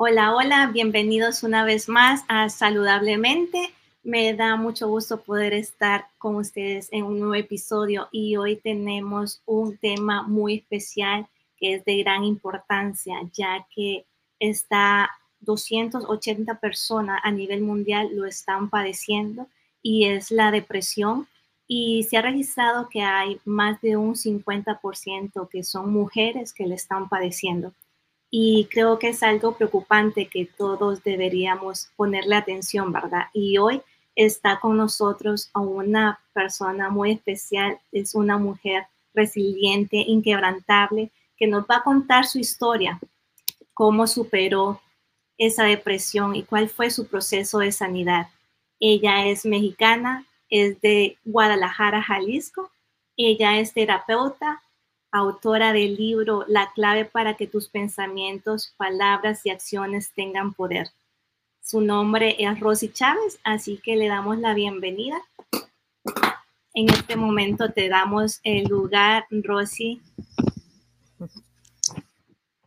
Hola, hola, bienvenidos una vez más a Saludablemente. Me da mucho gusto poder estar con ustedes en un nuevo episodio y hoy tenemos un tema muy especial que es de gran importancia, ya que está 280 personas a nivel mundial lo están padeciendo y es la depresión. Y se ha registrado que hay más de un 50% que son mujeres que le están padeciendo y creo que es algo preocupante que todos deberíamos ponerle atención, ¿verdad? Y hoy está con nosotros a una persona muy especial, es una mujer resiliente, inquebrantable, que nos va a contar su historia, cómo superó esa depresión y cuál fue su proceso de sanidad. Ella es mexicana, es de Guadalajara, Jalisco. Ella es terapeuta, autora del libro La clave para que tus pensamientos, palabras y acciones tengan poder. Su nombre es Rosy Chávez, así que le damos la bienvenida. En este momento te damos el lugar, Rosy.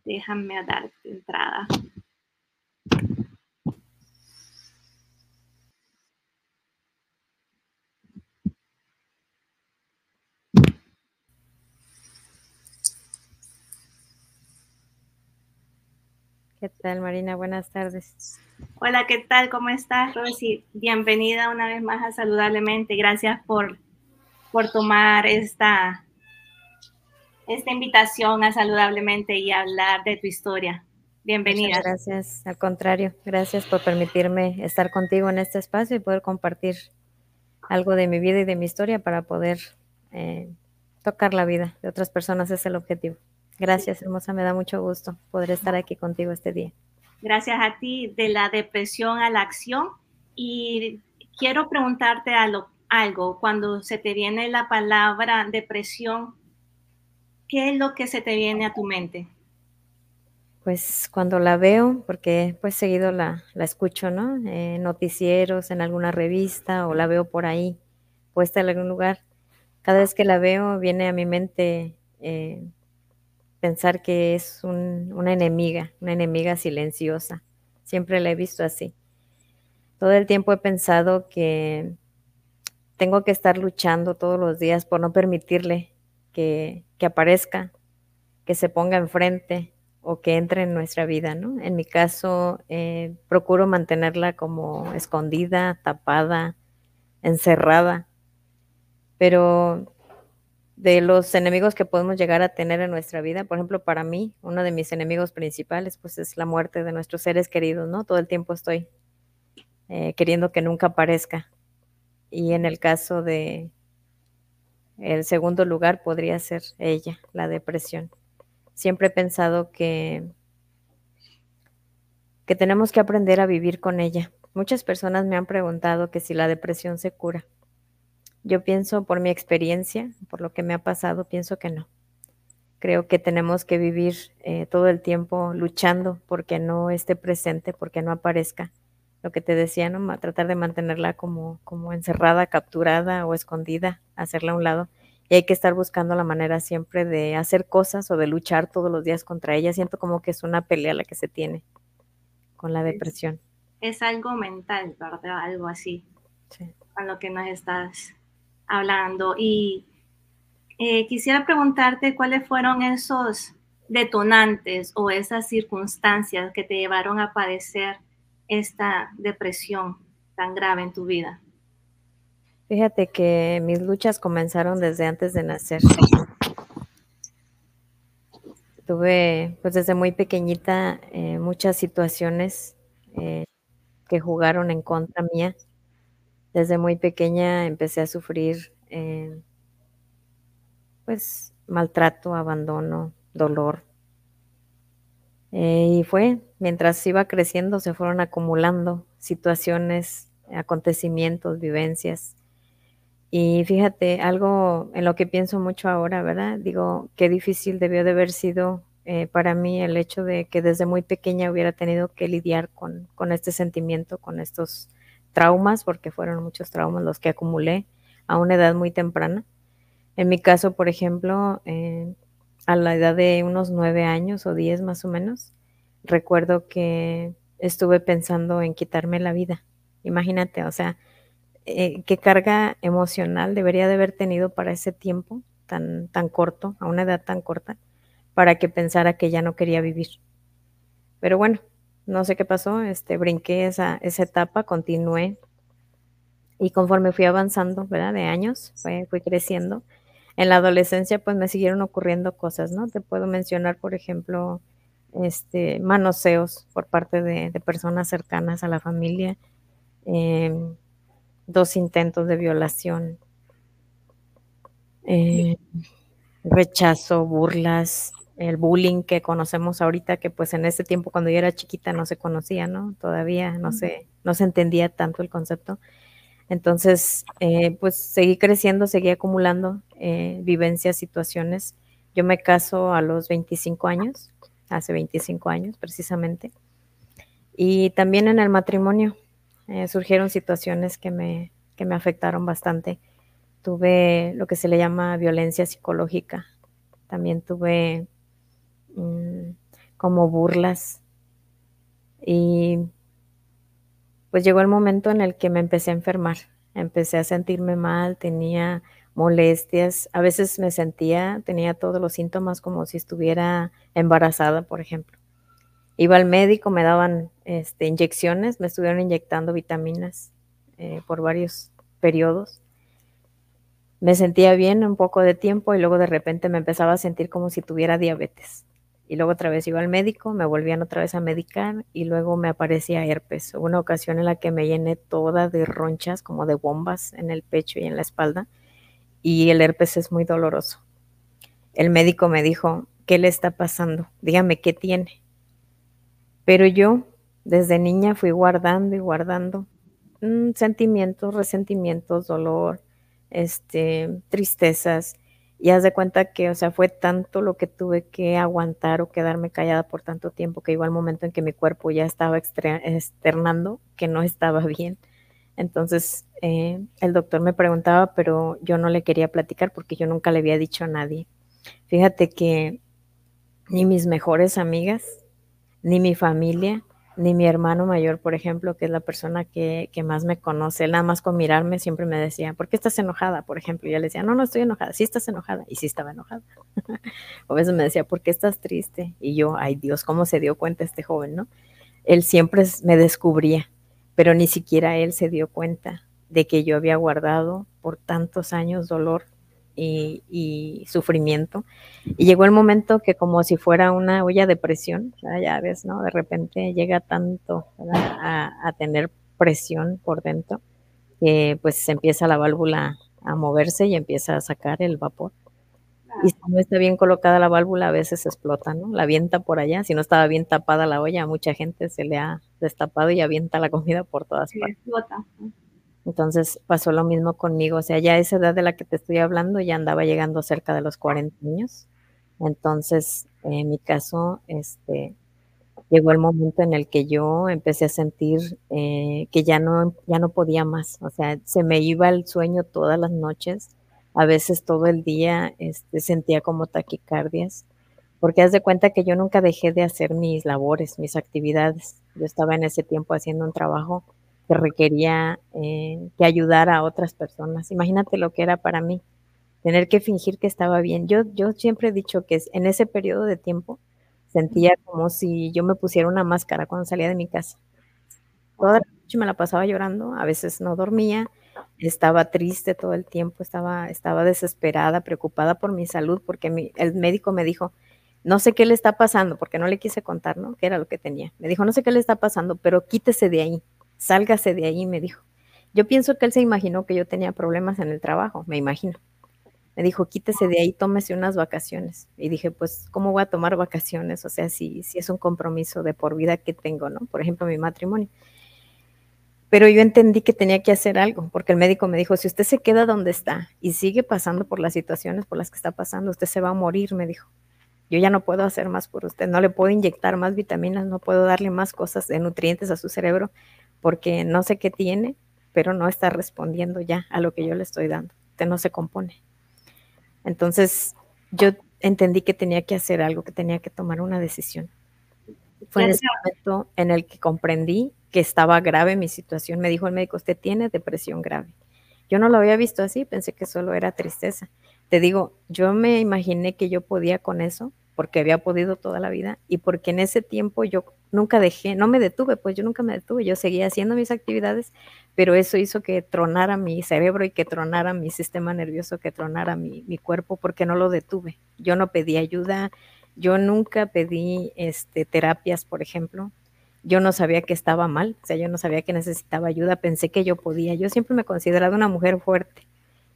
Déjame dar entrada. ¿Qué tal, Marina? Buenas tardes. Hola, ¿qué tal? ¿Cómo estás, Rosy? Bienvenida una vez más a Saludablemente. Gracias por, por tomar esta, esta invitación a Saludablemente y hablar de tu historia. Bienvenida. gracias, al contrario, gracias por permitirme estar contigo en este espacio y poder compartir algo de mi vida y de mi historia para poder eh, tocar la vida de otras personas. es el objetivo. Gracias, hermosa, me da mucho gusto poder estar aquí contigo este día. Gracias a ti, de la depresión a la acción. Y quiero preguntarte algo, cuando se te viene la palabra depresión, ¿qué es lo que se te viene a tu mente? Pues cuando la veo, porque pues seguido la, la escucho, ¿no? En noticieros, en alguna revista o la veo por ahí, puesta en algún lugar. Cada vez que la veo viene a mi mente eh, pensar que es una enemiga, una enemiga silenciosa. Siempre la he visto así. Todo el tiempo he pensado que tengo que estar luchando todos los días por no permitirle que, aparezca, que se ponga enfrente o que entre en nuestra vida, ¿no? En mi caso, eh, procuro mantenerla como escondida, tapada, encerrada, pero de los enemigos que podemos llegar a tener en nuestra vida. Por ejemplo, para mí, uno de mis enemigos principales, pues es la muerte de nuestros seres queridos, ¿no? Todo el tiempo estoy eh, queriendo que nunca aparezca. Y en el caso de el segundo lugar podría ser ella, la depresión. Siempre he pensado que, que tenemos que aprender a vivir con ella. Muchas personas me han preguntado que si la depresión se cura. Yo pienso por mi experiencia, por lo que me ha pasado, pienso que no. Creo que tenemos que vivir eh, todo el tiempo luchando porque no esté presente, porque no aparezca. Lo que te decía, ¿no? tratar de mantenerla como, como encerrada, capturada o escondida, hacerla a un lado. Y hay que estar buscando la manera siempre de hacer cosas o de luchar todos los días contra ella. Siento como que es una pelea la que se tiene con la depresión. Es, algo mental, ¿verdad? Algo así. Sí. A lo que nos estás hablando. Y eh, quisiera preguntarte cuáles fueron esos detonantes o esas circunstancias que te llevaron a padecer esta depresión tan grave en tu vida. Fíjate que mis luchas comenzaron desde antes de nacer. Tuve, pues desde muy pequeñita, eh, muchas situaciones eh, que jugaron en contra mía desde muy pequeña empecé a sufrir eh, pues maltrato, abandono, dolor. Eh, y fue, mientras iba creciendo, se fueron acumulando situaciones, acontecimientos, vivencias. Y fíjate, algo en lo que pienso mucho ahora, ¿verdad? Digo, qué difícil debió de haber sido eh, para mí el hecho de que desde muy pequeña hubiera tenido que lidiar con, con este sentimiento, con estos traumas, porque fueron muchos traumas los que acumulé a una edad muy temprana. En mi caso, por ejemplo, eh, a la edad de unos nueve años o diez más o menos, recuerdo que estuve pensando en quitarme la vida. Imagínate, o sea, eh, qué carga emocional debería de haber tenido para ese tiempo tan, tan corto, a una edad tan corta, para que pensara que ya no quería vivir. Pero bueno, no sé qué pasó, este, brinqué esa, esa etapa, continué y conforme fui avanzando, ¿verdad? De años, fui creciendo. En la adolescencia, pues me siguieron ocurriendo cosas, ¿no? Te puedo mencionar, por ejemplo, este, manoseos por parte de, personas cercanas a la familia, em, dos intentos de violación, eh, rechazo, burlas, el bullying que conocemos ahorita, que pues en ese tiempo cuando yo era chiquita no se conocía, ¿no? Todavía no se, no se entendía tanto el concepto. Entonces, eh, pues seguí creciendo, seguí acumulando eh, vivencias, situaciones. Yo me caso a los 25 años, hace 25 años precisamente. Y también en el matrimonio eh, surgieron situaciones que me, que me afectaron bastante. Tuve lo que se le llama violencia psicológica. También tuve como burlas. Y pues llegó el momento en el que me empecé a enfermar. Empecé a sentirme mal, tenía molestias. A veces me sentía, tenía todos los síntomas como si estuviera embarazada, por ejemplo. Iba al médico, me daban este, inyecciones, me estuvieron inyectando vitaminas eh, por varios periodos. Me sentía bien un poco de tiempo y luego de repente me empezaba a sentir como si tuviera diabetes. Y luego otra vez iba al médico, me volvían otra vez a medicar y luego me aparecía herpes. Hubo una ocasión en la que me llené toda de ronchas, como de bombas en el pecho y en la espalda y el herpes es muy doloroso. El médico me dijo, ¿qué le está pasando? Dígame qué tiene. Pero yo desde niña fui guardando y guardando mm, sentimientos, resentimientos, dolor, este, tristezas. Y haz de cuenta que, o sea, fue tanto lo que tuve que aguantar o quedarme callada por tanto tiempo que igual al momento en que mi cuerpo ya estaba externando que no estaba bien. Entonces eh, el doctor me preguntaba, pero yo no le quería platicar porque yo nunca le había dicho a nadie. Fíjate que ni mis mejores amigas, ni mi familia, ni mi hermano mayor, por ejemplo, que es la persona que, más me conoce, nada más con mirarme siempre me decía, ¿por qué estás enojada? Por ejemplo, y yo le decía, no, no estoy enojada, sí estás enojada, y sí estaba enojada. a veces me decía, ¿por qué estás triste? Y yo, ay Dios, ¿cómo se dio cuenta este joven, no? Él siempre me descubría, pero ni siquiera él se dio cuenta de que yo había guardado por tantos años dolor y, sufrimiento. Y llegó el momento que como si fuera una olla de presión, ya ves, ¿no? De repente llega tanto a, tener presión por dentro que pues se empieza la válvula a moverse y empieza a sacar el vapor. Y si no está bien colocada la válvula, a veces explota, ¿no? La avienta por allá. Si no estaba bien tapada la olla, a mucha gente se le ha destapado y avienta la comida por todas partes. Entonces pasó lo mismo conmigo. O sea, ya a esa edad de la que te estoy hablando, ya andaba llegando cerca de los 40 años. Entonces, en mi caso, este, llegó el momento en el que yo empecé a sentir eh, que ya no, ya no podía más. O sea, se me iba el sueño todas las noches a veces todo el día este, sentía como taquicardias, porque haz de cuenta que yo nunca dejé de hacer mis labores, mis actividades. Yo estaba en ese tiempo haciendo un trabajo que requería eh, que ayudara a otras personas. Imagínate lo que era para mí, tener que fingir que estaba bien. Yo, yo siempre he dicho que en ese periodo de tiempo sentía como si yo me pusiera una máscara cuando salía de mi casa. Toda la noche me la pasaba llorando, a veces no dormía, estaba triste todo el tiempo, estaba, estaba desesperada, preocupada por mi salud, porque el médico me dijo, no sé qué le está pasando, porque no le quise contar, ¿no? ¿Qué era lo que tenía? Me dijo, no sé qué le está pasando, pero quítese de ahí, sálgase de ahí, me dijo. Yo pienso que él se imaginó que yo tenía problemas en el trabajo, me imagino. Me dijo, quítese de ahí, tómese unas vacaciones. Y dije, pues, ¿cómo voy a tomar vacaciones? O sea, si, si es un compromiso de por vida que tengo, ¿no? Por ejemplo, mi matrimonio. Pero yo entendí que tenía que hacer algo, porque el médico me dijo, si usted se queda donde está y sigue pasando por las situaciones por las que está pasando, usted se va a morir, me dijo. Yo ya no puedo hacer más por usted, no le puedo inyectar más vitaminas, no puedo darle más cosas de nutrientes a su cerebro, porque no sé qué tiene, pero no está respondiendo ya a lo que yo le estoy dando. Usted no se compone. Entonces, yo entendí que tenía que hacer algo, que tenía que tomar una decisión. Fue en ese momento en el que comprendí que estaba grave mi situación. Me dijo el médico, usted tiene depresión grave. Yo no lo había visto así, pensé que solo era tristeza. Te digo, yo me imaginé que yo podía con eso, porque había podido toda la vida y porque en ese tiempo yo nunca dejé, no me detuve, pues yo nunca me detuve, yo seguía haciendo mis actividades, pero eso hizo que tronara mi cerebro y que tronara mi sistema nervioso, que tronara mi, mi cuerpo, porque no lo detuve. Yo no pedí ayuda, yo nunca pedí este, terapias, por ejemplo. Yo no sabía que estaba mal, o sea, yo no sabía que necesitaba ayuda, pensé que yo podía. Yo siempre me consideraba una mujer fuerte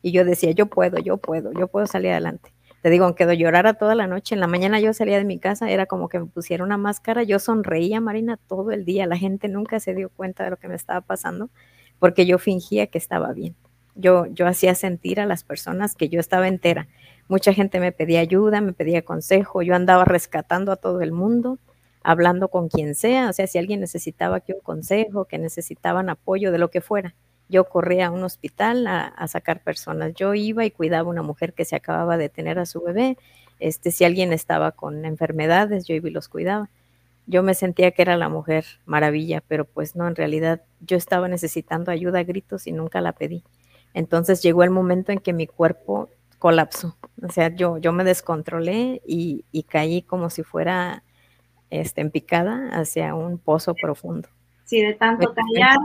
y yo decía, yo puedo, yo puedo, yo puedo salir adelante. Te digo, aunque llorara toda la noche, en la mañana yo salía de mi casa, era como que me pusiera una máscara, yo sonreía, Marina, todo el día, la gente nunca se dio cuenta de lo que me estaba pasando, porque yo fingía que estaba bien. Yo, yo hacía sentir a las personas que yo estaba entera. Mucha gente me pedía ayuda, me pedía consejo, yo andaba rescatando a todo el mundo, hablando con quien sea, o sea, si alguien necesitaba que un consejo, que necesitaban apoyo, de lo que fuera yo corría a un hospital a, sacar personas. Yo iba y cuidaba a una mujer que se acababa de tener a su bebé. Este, si alguien estaba con enfermedades, yo iba y los cuidaba. Yo me sentía que era la mujer maravilla, pero pues no, en realidad yo estaba necesitando ayuda a gritos y nunca la pedí. Entonces llegó el momento en que mi cuerpo colapsó. O sea, yo, yo me descontrolé y, caí como si fuera este, en picada hacia un pozo profundo. Sí, de tanto callar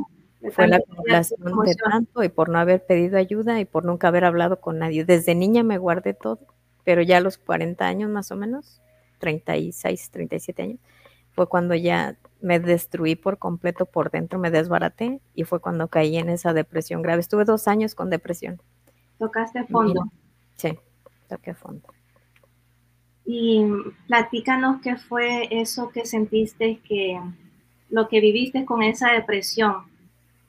fue la acumulación de tanto y por no haber pedido ayuda y por nunca haber hablado con nadie. Desde niña me guardé todo, pero ya a los 40 años más o menos, 36, 37 años, fue cuando ya me destruí por completo por dentro, me desbaraté y fue cuando caí en esa depresión grave. Estuve dos años con depresión. ¿Tocaste fondo? Sí, toqué fondo. Y platícanos qué fue eso que sentiste que lo que viviste con esa depresión,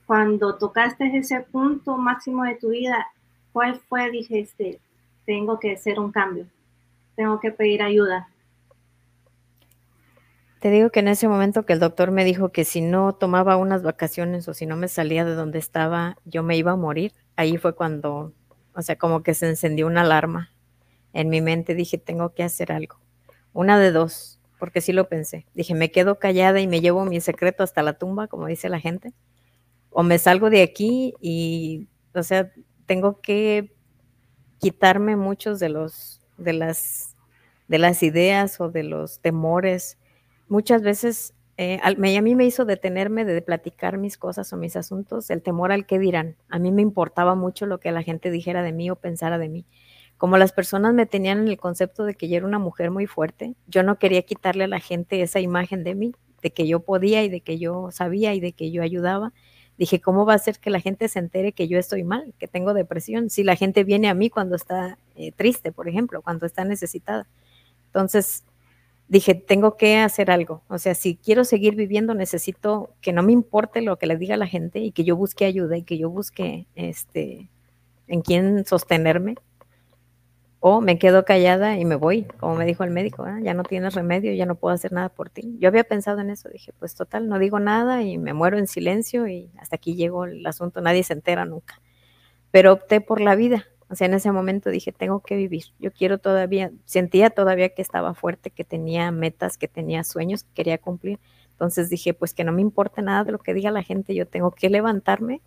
cuando tocaste ese punto máximo de tu vida, ¿cuál fue? Dijiste, tengo que hacer un cambio, tengo que pedir ayuda. Te digo que en ese momento que el doctor me dijo que si no tomaba unas vacaciones o si no me salía de donde estaba, yo me iba a morir, ahí fue cuando, o sea, como que se encendió una alarma en mi mente, dije, tengo que hacer algo. Una de dos, porque sí lo pensé. Dije, me quedo callada y me llevo mi secreto hasta la tumba, como dice la gente o me salgo de aquí y, o sea, tengo que quitarme muchos de los, de las, de las ideas o de los temores. Muchas veces eh, a mí me hizo detenerme de platicar mis cosas o mis asuntos, el temor al que dirán. A mí me importaba mucho lo que la gente dijera de mí o pensara de mí. Como las personas me tenían en el concepto de que yo era una mujer muy fuerte, yo no quería quitarle a la gente esa imagen de mí, de que yo podía y de que yo sabía y de que yo ayudaba. Dije, ¿cómo va a ser que la gente se entere que yo estoy mal, que tengo depresión? Si la gente viene a mí cuando está eh, triste, por ejemplo, cuando está necesitada. Entonces, dije, tengo que hacer algo. O sea, si quiero seguir viviendo, necesito que no me importe lo que le diga la gente y que yo busque ayuda y que yo busque este, en quién sostenerme o me quedo callada y me voy, como me dijo el médico, ¿eh? ya no tienes remedio, ya no puedo hacer nada por ti. Yo había pensado en eso, dije, pues total, no digo nada y me muero en silencio y hasta aquí llegó el asunto, nadie se entera nunca. Pero opté por la vida, o sea, en ese momento dije, tengo que vivir, yo quiero todavía, sentía todavía que estaba fuerte, que tenía metas, que tenía sueños que quería cumplir. Entonces dije, pues que no me importe nada de lo que diga la gente, yo tengo que levantarme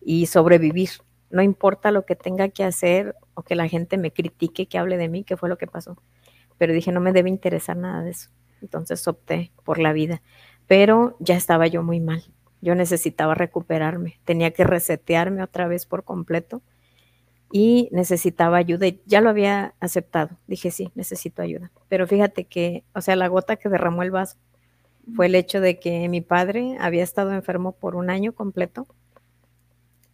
y sobrevivir no importa lo que tenga que hacer o que la gente me critique, que hable de mí, que fue lo que pasó. Pero dije, no me debe interesar nada de eso. Entonces opté por la vida. Pero ya estaba yo muy mal. Yo necesitaba recuperarme. Tenía que resetearme otra vez por completo y necesitaba ayuda. Ya lo había aceptado. Dije, sí, necesito ayuda. Pero fíjate que, o sea, la gota que derramó el vaso fue el hecho de que mi padre había estado enfermo por un año completo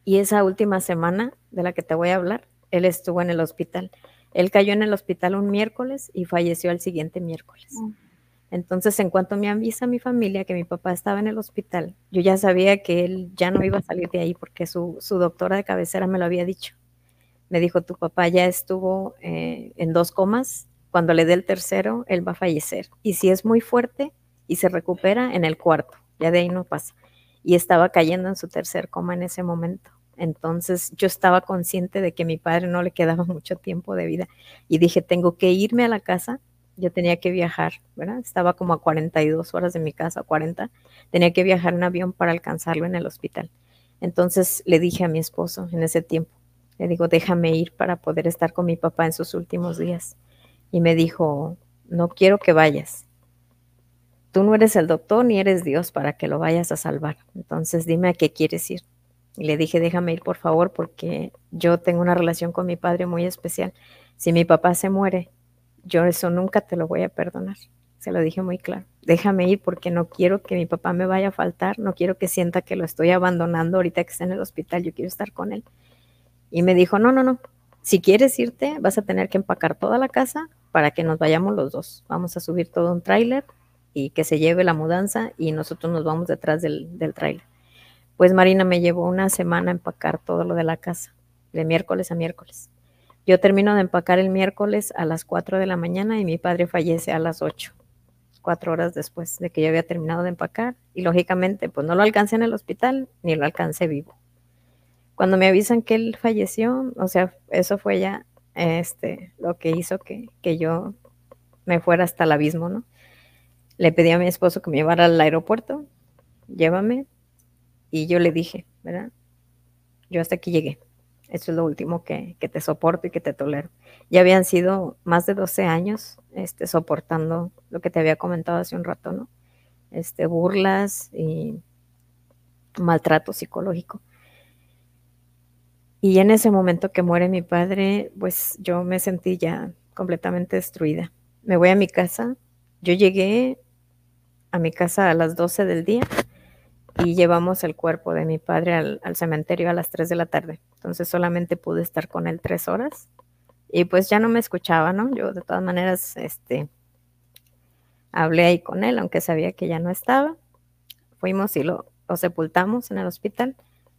y esa última semana de la que te voy a hablar, él estuvo en el hospital. Él cayó en el hospital un miércoles y falleció el siguiente miércoles. Entonces, en cuanto me avisa mi familia que mi papá estaba en el hospital, yo ya sabía que él ya no iba a salir de ahí porque su, doctora de cabecera me lo había dicho. Me dijo, tu papá ya estuvo eh, en dos comas, cuando le dé el tercero, él va a fallecer. Y si es muy fuerte y se recupera, en el cuarto, ya de ahí no pasa. Y estaba cayendo en su tercer coma en ese momento. Entonces yo estaba consciente de que a mi padre no le quedaba mucho tiempo de vida y dije, tengo que irme a la casa yo tenía que viajar, ¿verdad? Estaba como a 42 horas de mi casa, 40. Tenía que viajar en avión para alcanzarlo en el hospital. Entonces le dije a mi esposo en ese tiempo, le digo, déjame ir para poder estar con mi papá en sus últimos días. Y me dijo, no quiero que vayas. Tú no eres el doctor ni eres Dios para que lo vayas a salvar. Entonces dime a qué quieres ir. Y le dije, déjame ir por favor porque yo tengo una relación con mi padre muy especial. Si mi papá se muere, yo eso nunca te lo voy a perdonar. Se lo dije muy claro. Déjame ir porque no quiero que mi papá me vaya a faltar, no quiero que sienta que lo estoy abandonando ahorita que está en el hospital, yo quiero estar con él. Y me dijo, no, no, no, si quieres irte, vas a tener que empacar toda la casa para que nos vayamos los dos. Vamos a subir todo un tráiler y que se lleve la mudanza y nosotros nos vamos detrás del, del tráiler. Pues Marina me llevó una semana a empacar todo lo de la casa, de miércoles a miércoles. Yo termino de empacar el miércoles a las 4 de la mañana y mi padre fallece a las 8, cuatro horas después de que yo había terminado de empacar. Y lógicamente, pues no lo alcancé en el hospital ni lo alcancé vivo. Cuando me avisan que él falleció, o sea, eso fue ya este, lo que hizo que, que yo me fuera hasta el abismo, ¿no? Le pedí a mi esposo que me llevara al aeropuerto, llévame, y yo le dije, ¿verdad? Yo hasta aquí llegué. Eso es lo último que, te soporto y que te tolero. Ya habían sido más de 12 años este, soportando lo que te había comentado hace un rato, ¿no? Este, burlas y maltrato psicológico. Y en ese momento que muere mi padre, pues yo me sentí ya completamente destruida. Me voy a mi casa. Yo llegué a mi casa a las 12 del día y llevamos el cuerpo de mi padre al, cementerio a las 3 de la tarde. Entonces solamente pude estar con él tres horas y pues ya no me escuchaba, ¿no? Yo de todas maneras, este, hablé ahí con él, aunque sabía que ya no estaba. Fuimos y lo, lo sepultamos en el hospital,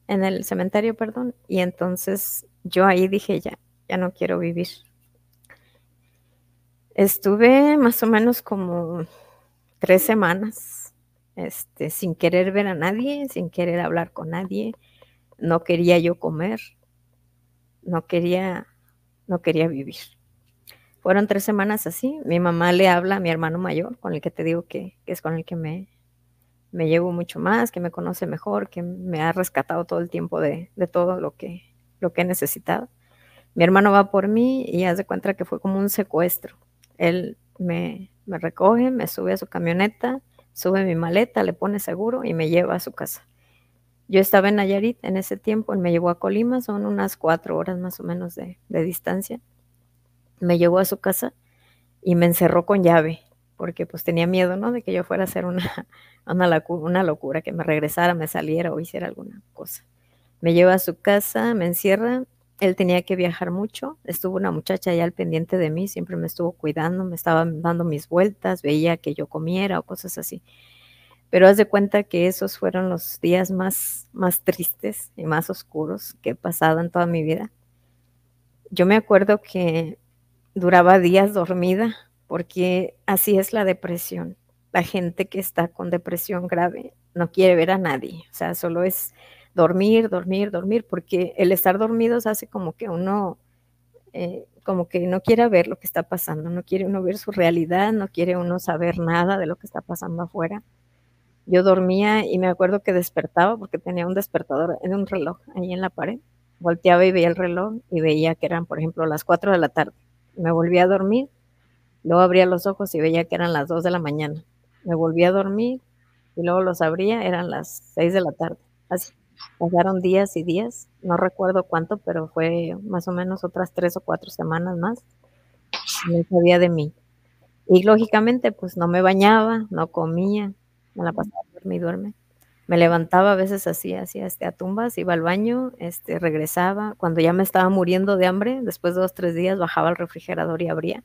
en el cementerio, perdón, y entonces yo ahí dije, ya, ya no quiero vivir. Estuve más o menos como tres semanas este, sin querer ver a nadie, sin querer hablar con nadie. No quería yo comer, no quería, no quería vivir. Fueron tres semanas así. Mi mamá le habla a mi hermano mayor, con el que te digo que, es con el que me, me llevo mucho más, que me conoce mejor, que me ha rescatado todo el tiempo de, todo lo que, lo que he necesitado. Mi hermano va por mí y hace cuenta que fue como un secuestro. Él me, me recoge, me sube a su camioneta, sube mi maleta, le pone seguro y me lleva a su casa. Yo estaba en Nayarit en ese tiempo, me llevó a Colima, son unas cuatro horas más o menos de, distancia. Me llevó a su casa y me encerró con llave, porque pues tenía miedo, ¿no? De que yo fuera a hacer una, una locura, que me regresara, me saliera o hiciera alguna cosa. Me lleva a su casa, me encierra, él tenía que viajar mucho, estuvo una muchacha allá al pendiente de mí, siempre me estuvo cuidando, me estaba dando mis vueltas, veía que yo comiera o cosas así. Pero haz de cuenta que esos fueron los días más, más tristes y más oscuros que he pasado en toda mi vida. Yo me acuerdo que duraba días dormida porque así es la depresión. La gente que está con depresión grave no quiere ver a nadie, o sea, solo es dormir, dormir, dormir, porque el estar dormidos hace como que uno, eh, como que no quiere ver lo que está pasando, no quiere uno ver su realidad, no quiere uno saber nada de lo que está pasando afuera. Yo dormía y me acuerdo que despertaba porque tenía un despertador en un reloj ahí en la pared. Volteaba y veía el reloj y veía que eran, por ejemplo, las 4 de la tarde. Me volvía a dormir, luego abría los ojos y veía que eran las 2 de la mañana. Me volví a dormir y luego los abría, eran las 6 de la tarde. Así, Pasaron días y días, no recuerdo cuánto, pero fue más o menos otras tres o cuatro semanas más. No sabía de mí. Y lógicamente, pues no me bañaba, no comía, me la pasaba dormir y duerme. Me levantaba a veces así, así, este, a tumbas, iba al baño, este, regresaba. Cuando ya me estaba muriendo de hambre, después de dos, tres días, bajaba al refrigerador y abría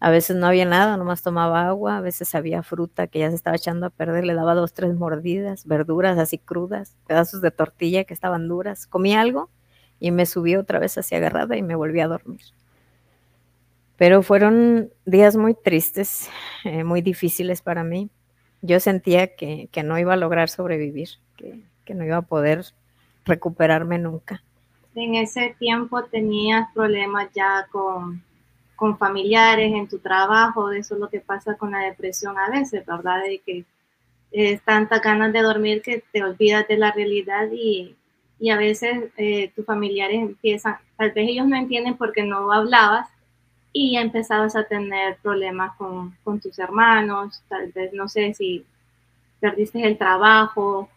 a veces no había nada, nomás tomaba agua, a veces había fruta que ya se estaba echando a perder, le daba dos, tres mordidas, verduras así crudas, pedazos de tortilla que estaban duras. Comí algo y me subí otra vez así agarrada y me volví a dormir. Pero fueron días muy tristes, eh, muy difíciles para mí. Yo sentía que, no iba a lograr sobrevivir, que, que no iba a poder recuperarme nunca. En ese tiempo tenías problemas ya con con familiares, en tu trabajo, eso es lo que pasa con la depresión a veces, ¿verdad? De que es tantas ganas de dormir que te olvidas de la realidad y, y a veces eh, tus familiares empiezan, tal vez ellos no entienden porque no hablabas y empezabas a tener problemas con, con tus hermanos, tal vez no sé si perdiste el trabajo,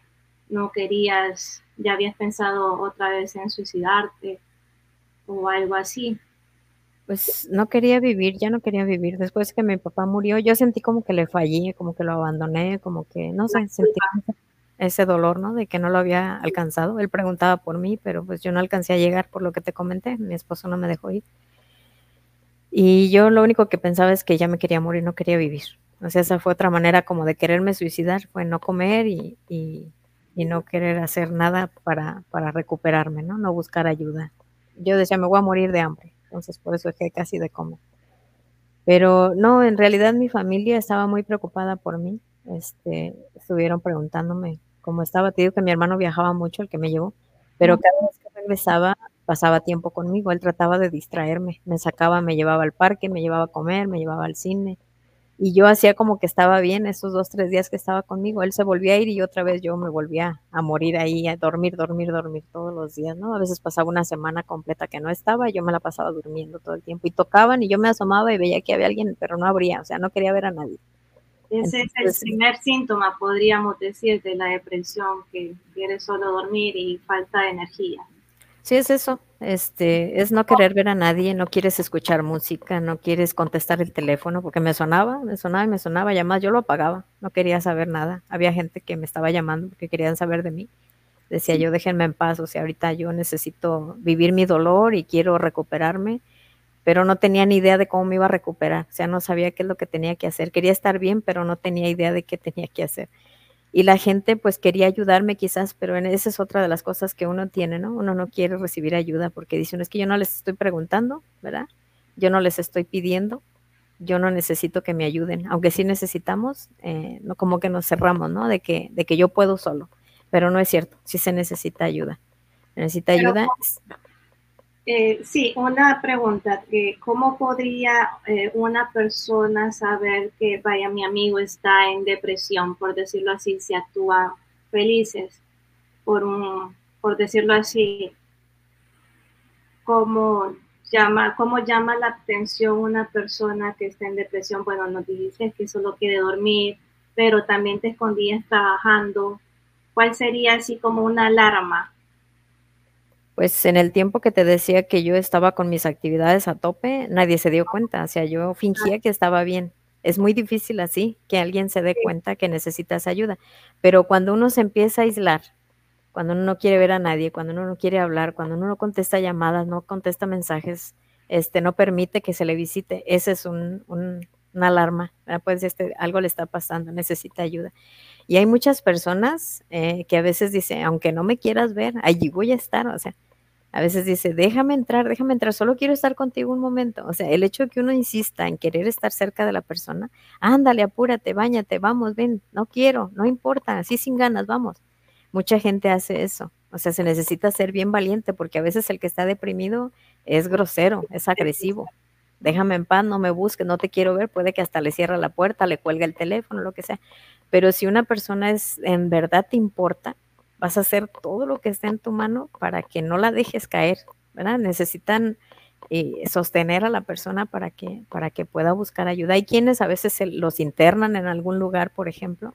no querías, ya habías pensado otra vez en suicidarte o algo así pues no quería vivir, ya no quería vivir. Después que mi papá murió, yo sentí como que le fallé, como que lo abandoné, como que, no sé, sentí ese dolor, ¿no? De que no lo había alcanzado. Él preguntaba por mí, pero pues yo no alcancé a llegar por lo que te comenté. Mi esposo no me dejó ir. Y yo lo único que pensaba es que ya me quería morir, no quería vivir. O sea, esa fue otra manera como de quererme suicidar, fue no comer y, y, y no querer hacer nada para, para recuperarme, ¿no? No buscar ayuda. Yo decía, me voy a morir de hambre entonces por eso dejé casi de comer. Pero no, en realidad mi familia estaba muy preocupada por mí. Este, estuvieron preguntándome cómo estaba. Te digo que mi hermano viajaba mucho, el que me llevó, pero cada vez que regresaba pasaba tiempo conmigo. Él trataba de distraerme. Me sacaba, me llevaba al parque, me llevaba a comer, me llevaba al cine y yo hacía como que estaba bien esos dos, tres días que estaba conmigo. Él se volvía a ir y otra vez yo me volvía a morir ahí, a dormir, dormir, dormir todos los días, ¿no? A veces pasaba una semana completa que no estaba y yo me la pasaba durmiendo todo el tiempo. Y tocaban y yo me asomaba y veía que había alguien, pero no habría, o sea, no quería ver a nadie. Ese es el primer síntoma, podríamos decir, de la depresión, que quieres solo dormir y falta de energía. Sí, es eso. Este, es no querer ver a nadie, no quieres escuchar música, no quieres contestar el teléfono, porque me sonaba, me sonaba y me sonaba, y además yo lo apagaba, no quería saber nada. Había gente que me estaba llamando porque querían saber de mí. Decía yo, déjenme en paz, o sea, ahorita yo necesito vivir mi dolor y quiero recuperarme, pero no tenía ni idea de cómo me iba a recuperar, o sea, no sabía qué es lo que tenía que hacer. Quería estar bien, pero no tenía idea de qué tenía que hacer y la gente pues quería ayudarme quizás, pero esa es otra de las cosas que uno tiene, ¿no? Uno no quiere recibir ayuda porque dice, no es que yo no les estoy preguntando, ¿verdad? Yo no les estoy pidiendo, yo no necesito que me ayuden, aunque sí necesitamos, eh, no como que nos cerramos, ¿no? De que, de que yo puedo solo, pero no es cierto, sí se necesita ayuda. Necesita ayuda. Eh, sí, una pregunta, ¿cómo podría eh, una persona saber que, vaya, mi amigo está en depresión, por decirlo así, si actúa felices, por, un, por decirlo así? ¿Cómo llama, ¿Cómo llama la atención una persona que está en depresión? Bueno, nos dijiste que solo quiere dormir, pero también te escondías trabajando. ¿Cuál sería así como una alarma pues en el tiempo que te decía que yo estaba con mis actividades a tope, nadie se dio cuenta, o sea, yo fingía que estaba bien. Es muy difícil así, que alguien se dé cuenta que necesitas ayuda, pero cuando uno se empieza a aislar, cuando uno no quiere ver a nadie, cuando uno no quiere hablar, cuando uno no contesta llamadas, no contesta mensajes, este, no permite que se le visite, ese es un, una alarma, pues este, algo le está pasando, necesita ayuda. Y hay muchas personas eh, que a veces dicen, aunque no me quieras ver, allí voy a estar. O sea, a veces dice, déjame entrar, déjame entrar, solo quiero estar contigo un momento. O sea, el hecho de que uno insista en querer estar cerca de la persona, ándale, apúrate, bañate, vamos, ven, no quiero, no importa, así sin ganas, vamos. Mucha gente hace eso. O sea, se necesita ser bien valiente porque a veces el que está deprimido es grosero, es agresivo déjame en paz, no me busques, no te quiero ver, puede que hasta le cierra la puerta, le cuelga el teléfono, lo que sea. Pero si una persona es en verdad te importa, vas a hacer todo lo que esté en tu mano para que no la dejes caer, ¿verdad? Necesitan eh, sostener a la persona para que, para que pueda buscar ayuda. Hay quienes a veces los internan en algún lugar, por ejemplo,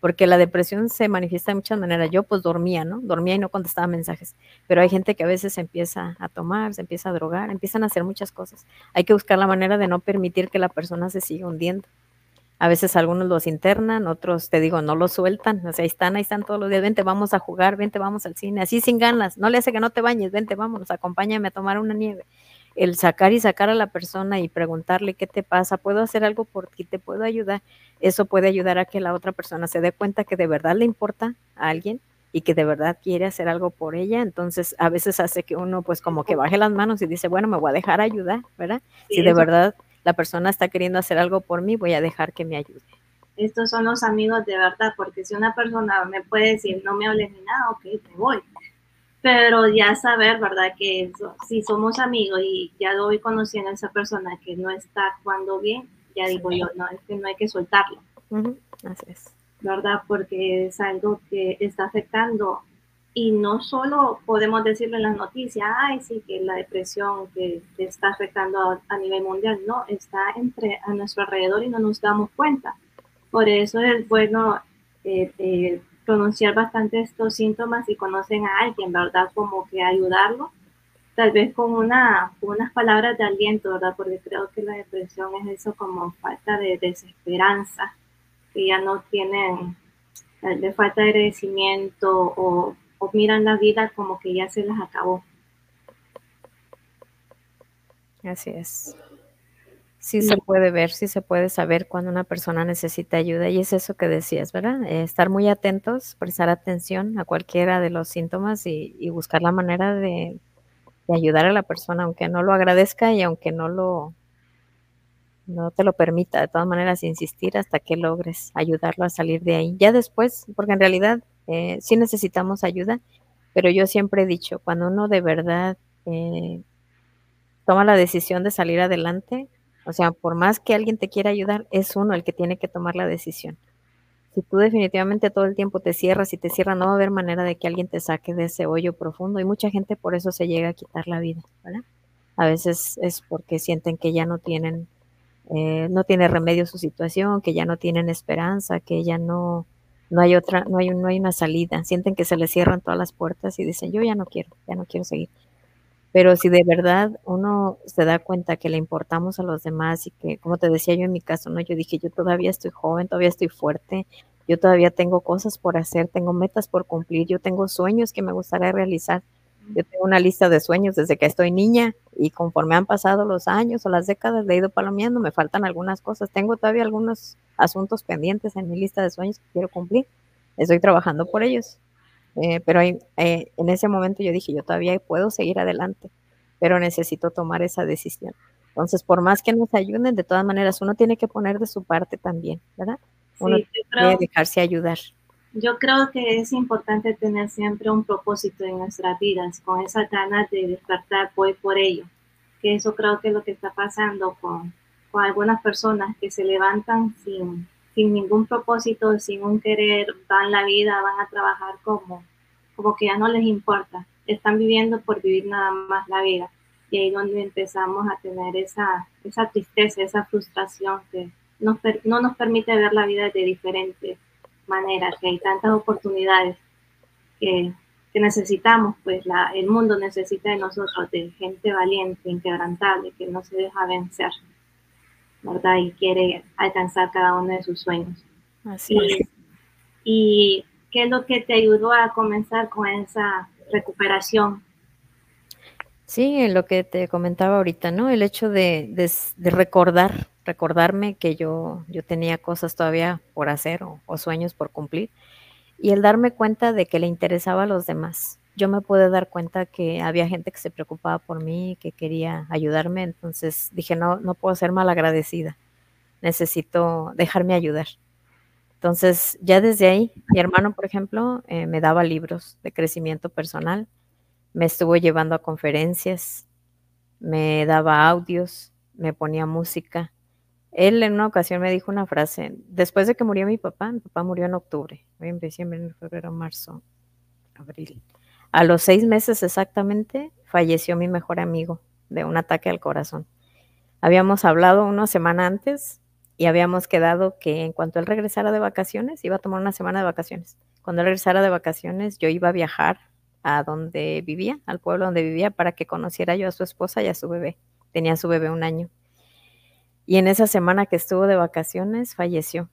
porque la depresión se manifiesta de muchas maneras. Yo pues dormía, ¿no? Dormía y no contestaba mensajes, pero hay gente que a veces empieza a tomar, se empieza a drogar, empiezan a hacer muchas cosas. Hay que buscar la manera de no permitir que la persona se siga hundiendo. A veces algunos los internan, otros, te digo, no los sueltan, o sea, ahí están, ahí están todos los días, vente, vamos a jugar, vente, vamos al cine, así sin ganas, no le hace que no te bañes, vente, vámonos, acompáñame a tomar una nieve el sacar y sacar a la persona y preguntarle qué te pasa, puedo hacer algo por ti, te puedo ayudar, eso puede ayudar a que la otra persona se dé cuenta que de verdad le importa a alguien y que de verdad quiere hacer algo por ella, entonces a veces hace que uno pues como que baje las manos y dice, bueno, me voy a dejar ayudar, ¿verdad? si de verdad la persona está queriendo hacer algo por mí, voy a dejar que me ayude. Estos son los amigos de verdad, porque si una persona me puede decir, no me hables ni nada, ok, me voy pero ya saber, ¿verdad? Que si somos amigos y ya lo voy conociendo a esa persona que no está actuando bien, ya digo yo, no, es que no hay que soltarlo. Así es. ¿Verdad? Porque es algo que está afectando y no solo podemos decirlo en las noticias, ay, sí, que la depresión que, está afectando a, nivel mundial, no, está entre a nuestro alrededor y no nos damos cuenta. Por eso es bueno eh, eh, pronunciar bastante estos síntomas y conocen a alguien, ¿verdad? Como que ayudarlo, tal vez con, una, unas palabras de aliento, ¿verdad? Porque creo que la depresión es eso como falta de desesperanza, que ya no tienen, de falta de agradecimiento o o miran la vida como que ya se las acabó. Así es. Sí se puede ver, sí se puede saber cuando una persona necesita ayuda y es eso que decías, ¿verdad? Eh, estar muy atentos, prestar atención a cualquiera de los síntomas y, buscar la manera de, ayudar a la persona, aunque no lo agradezca y aunque no lo no te lo permita, de todas maneras insistir hasta que logres ayudarlo a salir de ahí. Ya después, porque en realidad eh, sí necesitamos ayuda, pero yo siempre he dicho, cuando uno de verdad eh, toma la decisión de salir adelante, o sea, por más que alguien te quiera ayudar, es uno el que tiene que tomar la decisión. Si tú definitivamente todo el tiempo te cierras y te cierras, no va a haber manera de que alguien te saque de ese hoyo profundo y mucha gente por eso se llega a quitar la vida, ¿verdad? A veces es porque sienten que ya no tienen, eh, no tiene remedio su situación, que ya no tienen esperanza, que ya no, no hay otra, no hay, no hay una salida, sienten que se les cierran todas las puertas y dicen, yo ya no quiero, ya no quiero seguir. Pero si de verdad uno se da cuenta que le importamos a los demás y que, como te decía yo en mi caso, ¿no? Yo dije, yo todavía estoy joven, todavía estoy fuerte, yo todavía tengo cosas por hacer, tengo metas por cumplir, yo tengo sueños que me gustaría realizar. Yo tengo una lista de sueños desde que estoy niña y conforme han pasado los años o las décadas, le he ido palomeando, me faltan algunas cosas. Tengo todavía algunos asuntos pendientes en mi lista de sueños que quiero cumplir. Estoy trabajando por ellos. Eh, pero eh, en ese momento yo dije, yo todavía puedo seguir adelante, pero necesito tomar esa decisión. Entonces, por más que nos ayuden, de todas maneras, uno tiene que poner de su parte también, ¿verdad? Uno tiene que dejarse ayudar. Yo creo que es importante tener siempre un propósito en nuestras vidas, con esa ganas de despertar voy por ello. Que eso creo que es lo que está pasando con, con algunas personas que se levantan sin, sin ningún propósito, sin un querer, van la vida, van a trabajar como, como que ya no les importa. Están viviendo por vivir nada más la vida. Y ahí es donde empezamos a tener esa, esa tristeza, esa frustración que nos, no nos permite ver la vida de diferente manera, que hay tantas oportunidades que, que necesitamos, pues la, el mundo necesita de nosotros, de gente valiente, inquebrantable, que no se deja vencer, ¿verdad? Y quiere alcanzar cada uno de sus sueños. Así y, es. ¿Y qué es lo que te ayudó a comenzar con esa recuperación? Sí, lo que te comentaba ahorita, ¿no? El hecho de, de recordar recordarme que yo, yo tenía cosas todavía por hacer o, sueños por cumplir y el darme cuenta de que le interesaba a los demás. Yo me pude dar cuenta que había gente que se preocupaba por mí, que quería ayudarme, entonces dije, no, no puedo ser malagradecida, necesito dejarme ayudar. Entonces, ya desde ahí, mi hermano, por ejemplo, eh, me daba libros de crecimiento personal, me estuvo llevando a conferencias, me daba audios, me ponía música, él en una ocasión me dijo una frase, después de que murió mi papá, mi papá murió en octubre, en diciembre, en febrero, marzo, abril. A los seis meses exactamente falleció mi mejor amigo de un ataque al corazón. Habíamos hablado una semana antes y habíamos quedado que en cuanto él regresara de vacaciones, iba a tomar una semana de vacaciones. Cuando él regresara de vacaciones, yo iba a viajar a donde vivía, al pueblo donde vivía, para que conociera yo a su esposa y a su bebé. Tenía su bebé un año. Y en esa semana que estuvo de vacaciones falleció.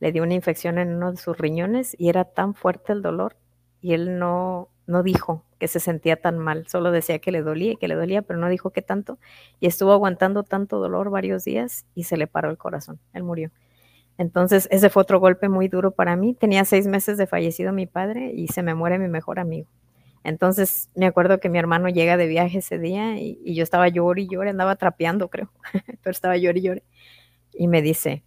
Le dio una infección en uno de sus riñones y era tan fuerte el dolor y él no, no dijo que se sentía tan mal, solo decía que le dolía y que le dolía, pero no dijo qué tanto. Y estuvo aguantando tanto dolor varios días y se le paró el corazón, él murió. Entonces, ese fue otro golpe muy duro para mí. Tenía seis meses de fallecido mi padre y se me muere mi mejor amigo. Entonces me acuerdo que mi hermano llega de viaje ese día y, yo estaba llorando y llorando, andaba trapeando, creo, pero estaba llorando y llorando. Y me dice,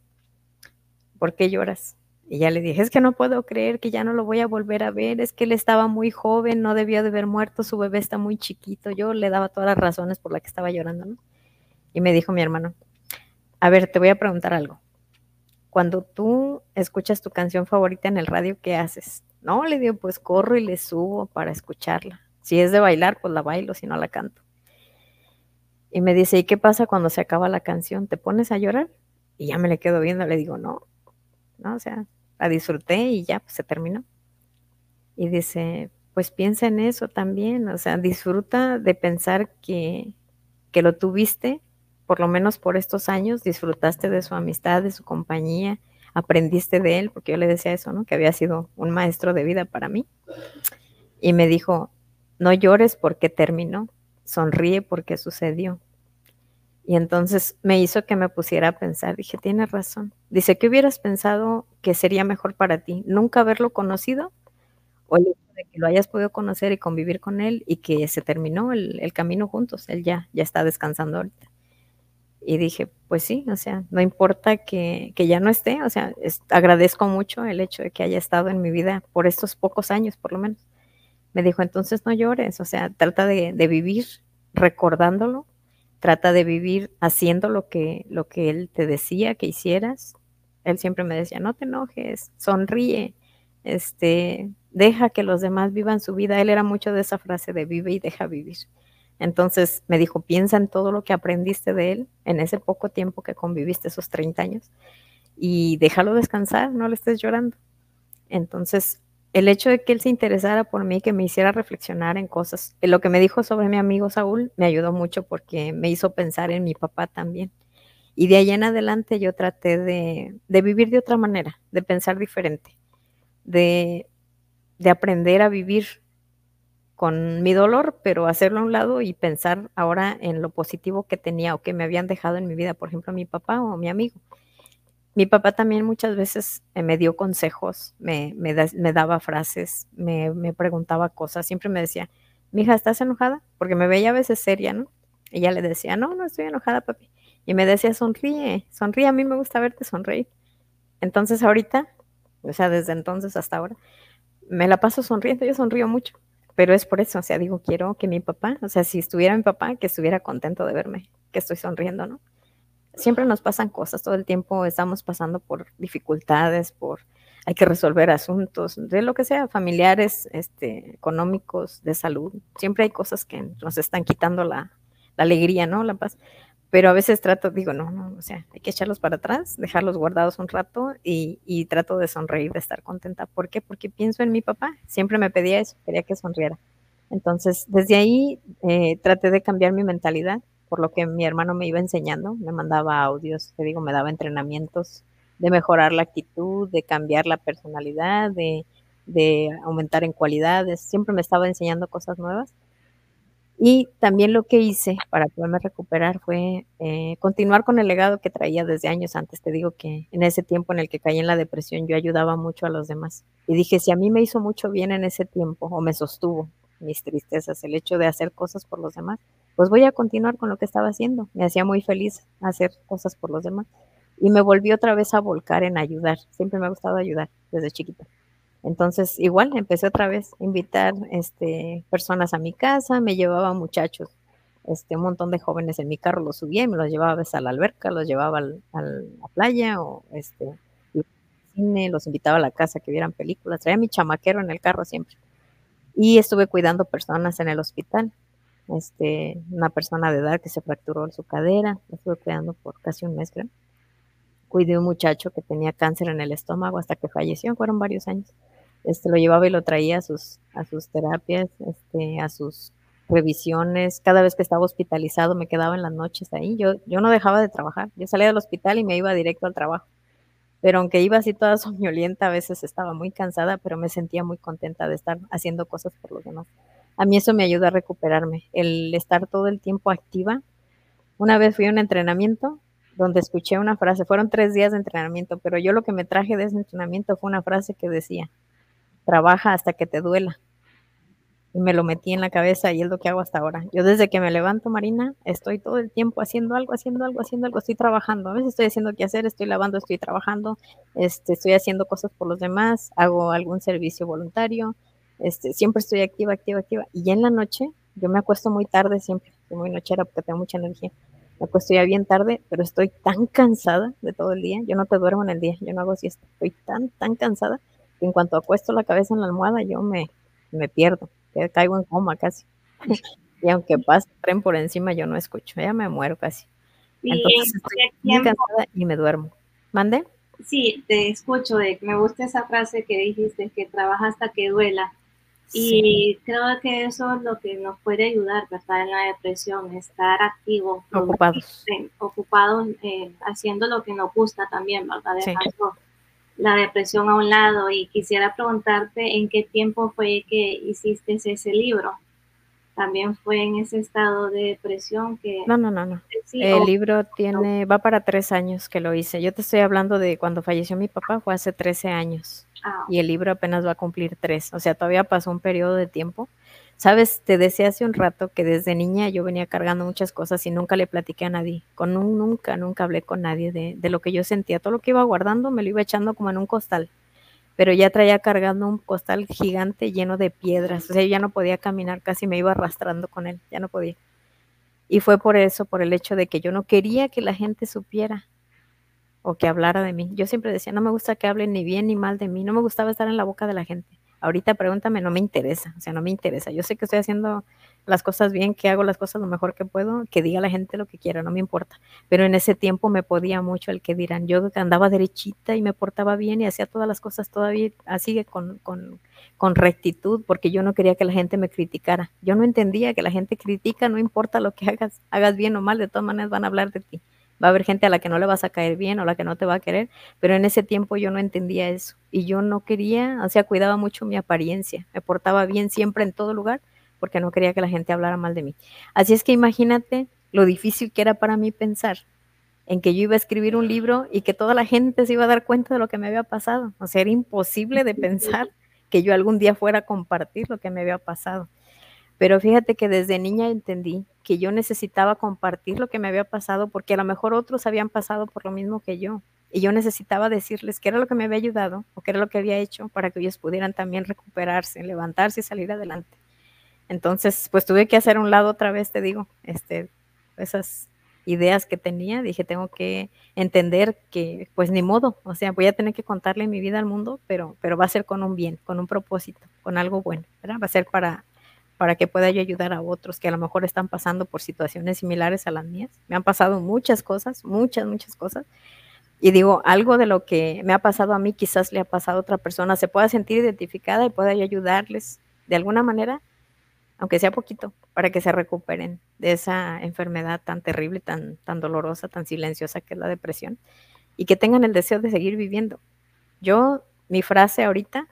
¿por qué lloras? Y ya le dije, es que no puedo creer que ya no lo voy a volver a ver, es que él estaba muy joven, no debió de haber muerto, su bebé está muy chiquito. Yo le daba todas las razones por las que estaba llorando, ¿no? Y me dijo mi hermano, a ver, te voy a preguntar algo. Cuando tú escuchas tu canción favorita en el radio, ¿qué haces? No, le digo, pues corro y le subo para escucharla. Si es de bailar, pues la bailo, si no la canto. Y me dice, ¿y qué pasa cuando se acaba la canción? ¿Te pones a llorar? Y ya me le quedo viendo, le digo, no, no, o sea, la disfruté y ya pues, se terminó. Y dice, pues piensa en eso también, o sea, disfruta de pensar que, que lo tuviste, por lo menos por estos años, disfrutaste de su amistad, de su compañía, aprendiste de él, porque yo le decía eso, ¿no? Que había sido un maestro de vida para mí. Y me dijo, no llores porque terminó, sonríe porque sucedió. Y entonces me hizo que me pusiera a pensar, dije, tienes razón. Dice, ¿qué hubieras pensado que sería mejor para ti? ¿Nunca haberlo conocido? ¿O el hecho de que lo hayas podido conocer y convivir con él y que se terminó el, camino juntos? Él ya, ya está descansando ahorita. Y dije, pues sí, o sea, no importa que, ya no esté, o sea, agradezco mucho el hecho de que haya estado en mi vida por estos pocos años, por lo menos. Me dijo, entonces no llores, o sea, trata de, de vivir recordándolo trata de vivir haciendo lo que, lo que él te decía que hicieras. Él siempre me decía, no te enojes, sonríe, este, deja que los demás vivan su vida. Él era mucho de esa frase de vive y deja vivir. Entonces me dijo, piensa en todo lo que aprendiste de él en ese poco tiempo que conviviste, esos 30 años, y déjalo descansar, no le estés llorando. Entonces el hecho de que él se interesara por mí, que me hiciera reflexionar en cosas, lo que me dijo sobre mi amigo Saúl me ayudó mucho porque me hizo pensar en mi papá también. Y de ahí en adelante yo traté de, vivir de otra manera, de pensar diferente, de, de aprender a vivir con mi dolor, pero hacerlo a un lado y pensar ahora en lo positivo que tenía o que me habían dejado en mi vida, por ejemplo, mi papá o mi amigo. Mi papá también muchas veces eh, me dio consejos, me, me, daba frases, me, me, preguntaba cosas, siempre me decía, mija, ¿estás enojada? Porque me veía a veces seria, ¿no? Ella le decía, no, no estoy enojada, papi. Y me decía, sonríe, sonríe, a mí me gusta verte sonreír. Entonces ahorita, o sea, desde entonces hasta ahora, me la paso sonriendo, yo sonrío mucho, pero es por eso, o sea, digo, quiero que mi papá, o sea, si estuviera mi papá, que estuviera contento de verme, que estoy sonriendo, ¿no? Siempre nos pasan cosas, todo el tiempo estamos pasando por dificultades, por hay que resolver asuntos, de lo que sea, familiares, este, económicos, de salud. Siempre hay cosas que nos están quitando la, alegría, ¿no? La paz. Pero a veces trato, digo, no, no, o sea, hay que echarlos para atrás, dejarlos guardados un rato y, trato de sonreír, de estar contenta. ¿Por qué? Porque pienso en mi papá. Siempre me pedía eso, quería que sonriera. Entonces, desde ahí eh, traté de cambiar mi mentalidad por lo que mi hermano me iba enseñando, me mandaba audios, te digo, me daba entrenamientos de mejorar la actitud, de cambiar la personalidad, de, aumentar en cualidades, siempre me estaba enseñando cosas nuevas. Y también lo que hice para poderme recuperar fue eh, continuar con el legado que traía desde años antes. Te digo que en ese tiempo en el que caí en la depresión yo ayudaba mucho a los demás. Y dije, si a mí me hizo mucho bien en ese tiempo o me sostuvo mis tristezas, el hecho de hacer cosas por los demás, pues voy a continuar con lo que estaba haciendo. Me hacía muy feliz hacer cosas por los demás. Y me volví otra vez a volcar en ayudar. Siempre me ha gustado ayudar desde chiquita. Entonces, igual empecé otra vez a invitar este, personas a mi casa, me llevaba muchachos, este, un montón de jóvenes en mi carro, los subía y me los llevaba a la alberca, los llevaba al, a la playa o este, cine, los invitaba a la casa que vieran películas, traía mi chamaquero en el carro siempre. Y estuve cuidando personas en el hospital este, una persona de edad que se fracturó su cadera, lo estuve cuidando por casi un mes, creo. Cuidé un muchacho que tenía cáncer en el estómago hasta que falleció, fueron varios años. Este, lo llevaba y lo traía a sus, a sus terapias, este, a sus revisiones. Cada vez que estaba hospitalizado me quedaba en las noches ahí. Yo, yo no dejaba de trabajar. Yo salía del hospital y me iba directo al trabajo. Pero aunque iba así toda soñolienta, a veces estaba muy cansada, pero me sentía muy contenta de estar haciendo cosas por los demás a mí eso me ayuda a recuperarme, el estar todo el tiempo activa. Una vez fui a un entrenamiento donde escuché una frase, fueron tres días de entrenamiento, pero yo lo que me traje de ese entrenamiento fue una frase que decía, trabaja hasta que te duela. y me lo metí en la cabeza y es lo que hago hasta ahora. Yo desde que me levanto, Marina, estoy todo el tiempo haciendo algo, haciendo algo, haciendo algo, estoy trabajando. A veces estoy haciendo qué hacer, estoy lavando, estoy trabajando, este, estoy haciendo cosas por los demás, hago algún servicio voluntario, este, siempre estoy activa, activa, activa. Y ya en la noche, yo me acuesto muy tarde siempre, soy muy nochera porque tengo mucha energía. Me acuesto ya bien tarde, pero estoy tan cansada de todo el día. Yo no te duermo en el día, yo no hago siesta. Estoy tan, tan cansada que en cuanto acuesto la cabeza en la almohada, yo me, me pierdo que caigo en coma casi. y aunque pase el tren por encima, yo no escucho, ya me muero casi. Entonces estoy muy cansada y me duermo. ¿Mande? Sí, te escucho. Me gusta esa frase que dijiste, que trabaja hasta que duela. Y creo que eso es lo que nos puede ayudar, ¿verdad? En la depresión, estar activos. Ocupados. Ocupados eh, haciendo lo que nos gusta también, ¿verdad? Dejando la depresión a un lado y quisiera preguntarte en qué tiempo fue que hiciste ese libro. También fue en ese estado de depresión que... No, no, no, no. el libro tiene, va para tres años que lo hice. Yo te estoy hablando de cuando falleció mi papá, fue hace 13 años. Ah. Y el libro apenas va a cumplir tres. O sea, todavía pasó un periodo de tiempo Sabes, te decía hace un rato que desde niña yo venía cargando muchas cosas y nunca le platiqué a nadie. Con nunca, nunca hablé con nadie de, de, lo que yo sentía. Todo lo que iba guardando me lo iba echando como en un costal. Pero ya traía cargando un costal gigante lleno de piedras. O sea, yo ya no podía caminar, casi me iba arrastrando con él. Ya no podía. Y fue por eso, por el hecho de que yo no quería que la gente supiera que hablara de mí. Yo siempre decía, no me gusta que hablen ni bien ni mal de mí. No me gustaba estar en la boca de la gente ahorita pregúntame, no me interesa, o sea, no me interesa. Yo sé que estoy haciendo las cosas bien, que hago las cosas lo mejor que puedo, que diga la gente lo que quiera, no me importa. Pero en ese tiempo me podía mucho el que dirán, yo andaba derechita y me portaba bien y hacía todas las cosas todavía así con, con, con rectitud, porque yo no quería que la gente me criticara. Yo no entendía que la gente critica, no importa lo que hagas, hagas bien o mal, de todas maneras van a hablar de ti va a haber gente a la que no le vas a caer bien o la que no te va a querer, pero en ese tiempo yo no entendía eso y yo no quería, o sea, cuidaba mucho mi apariencia, me portaba bien siempre en todo lugar porque no quería que la gente hablara mal de mí. Así es que imagínate lo difícil que era para mí pensar en que yo iba a escribir un libro y que toda la gente se iba a dar cuenta de lo que me había pasado. O sea, era imposible de pensar que yo algún día fuera a compartir lo que me había pasado. Pero fíjate que desde niña entendí que yo necesitaba compartir lo que me había pasado porque a lo mejor otros habían pasado por lo mismo que yo. Y yo necesitaba decirles qué era lo que me había ayudado o qué era lo que había hecho para que ellos pudieran también recuperarse, levantarse y salir adelante. Entonces, pues tuve que hacer un lado otra vez, te digo, este, esas ideas que tenía, dije, tengo que entender que, pues ni modo, o sea, voy a tener que contarle mi vida al mundo, pero, pero va a ser con un bien, con un propósito, con algo bueno, ¿verdad? Va a ser para para que pueda yo ayudar a otros que a lo mejor están pasando por situaciones similares a las mías. Me han pasado muchas cosas, muchas, muchas cosas. Y digo, algo de lo que me ha pasado a mí quizás le ha pasado a otra persona, se pueda sentir identificada y pueda yo ayudarles de alguna manera, aunque sea poquito, para que se recuperen de esa enfermedad tan terrible, tan, tan dolorosa, tan silenciosa que es la depresión, y que tengan el deseo de seguir viviendo. Yo, mi frase ahorita,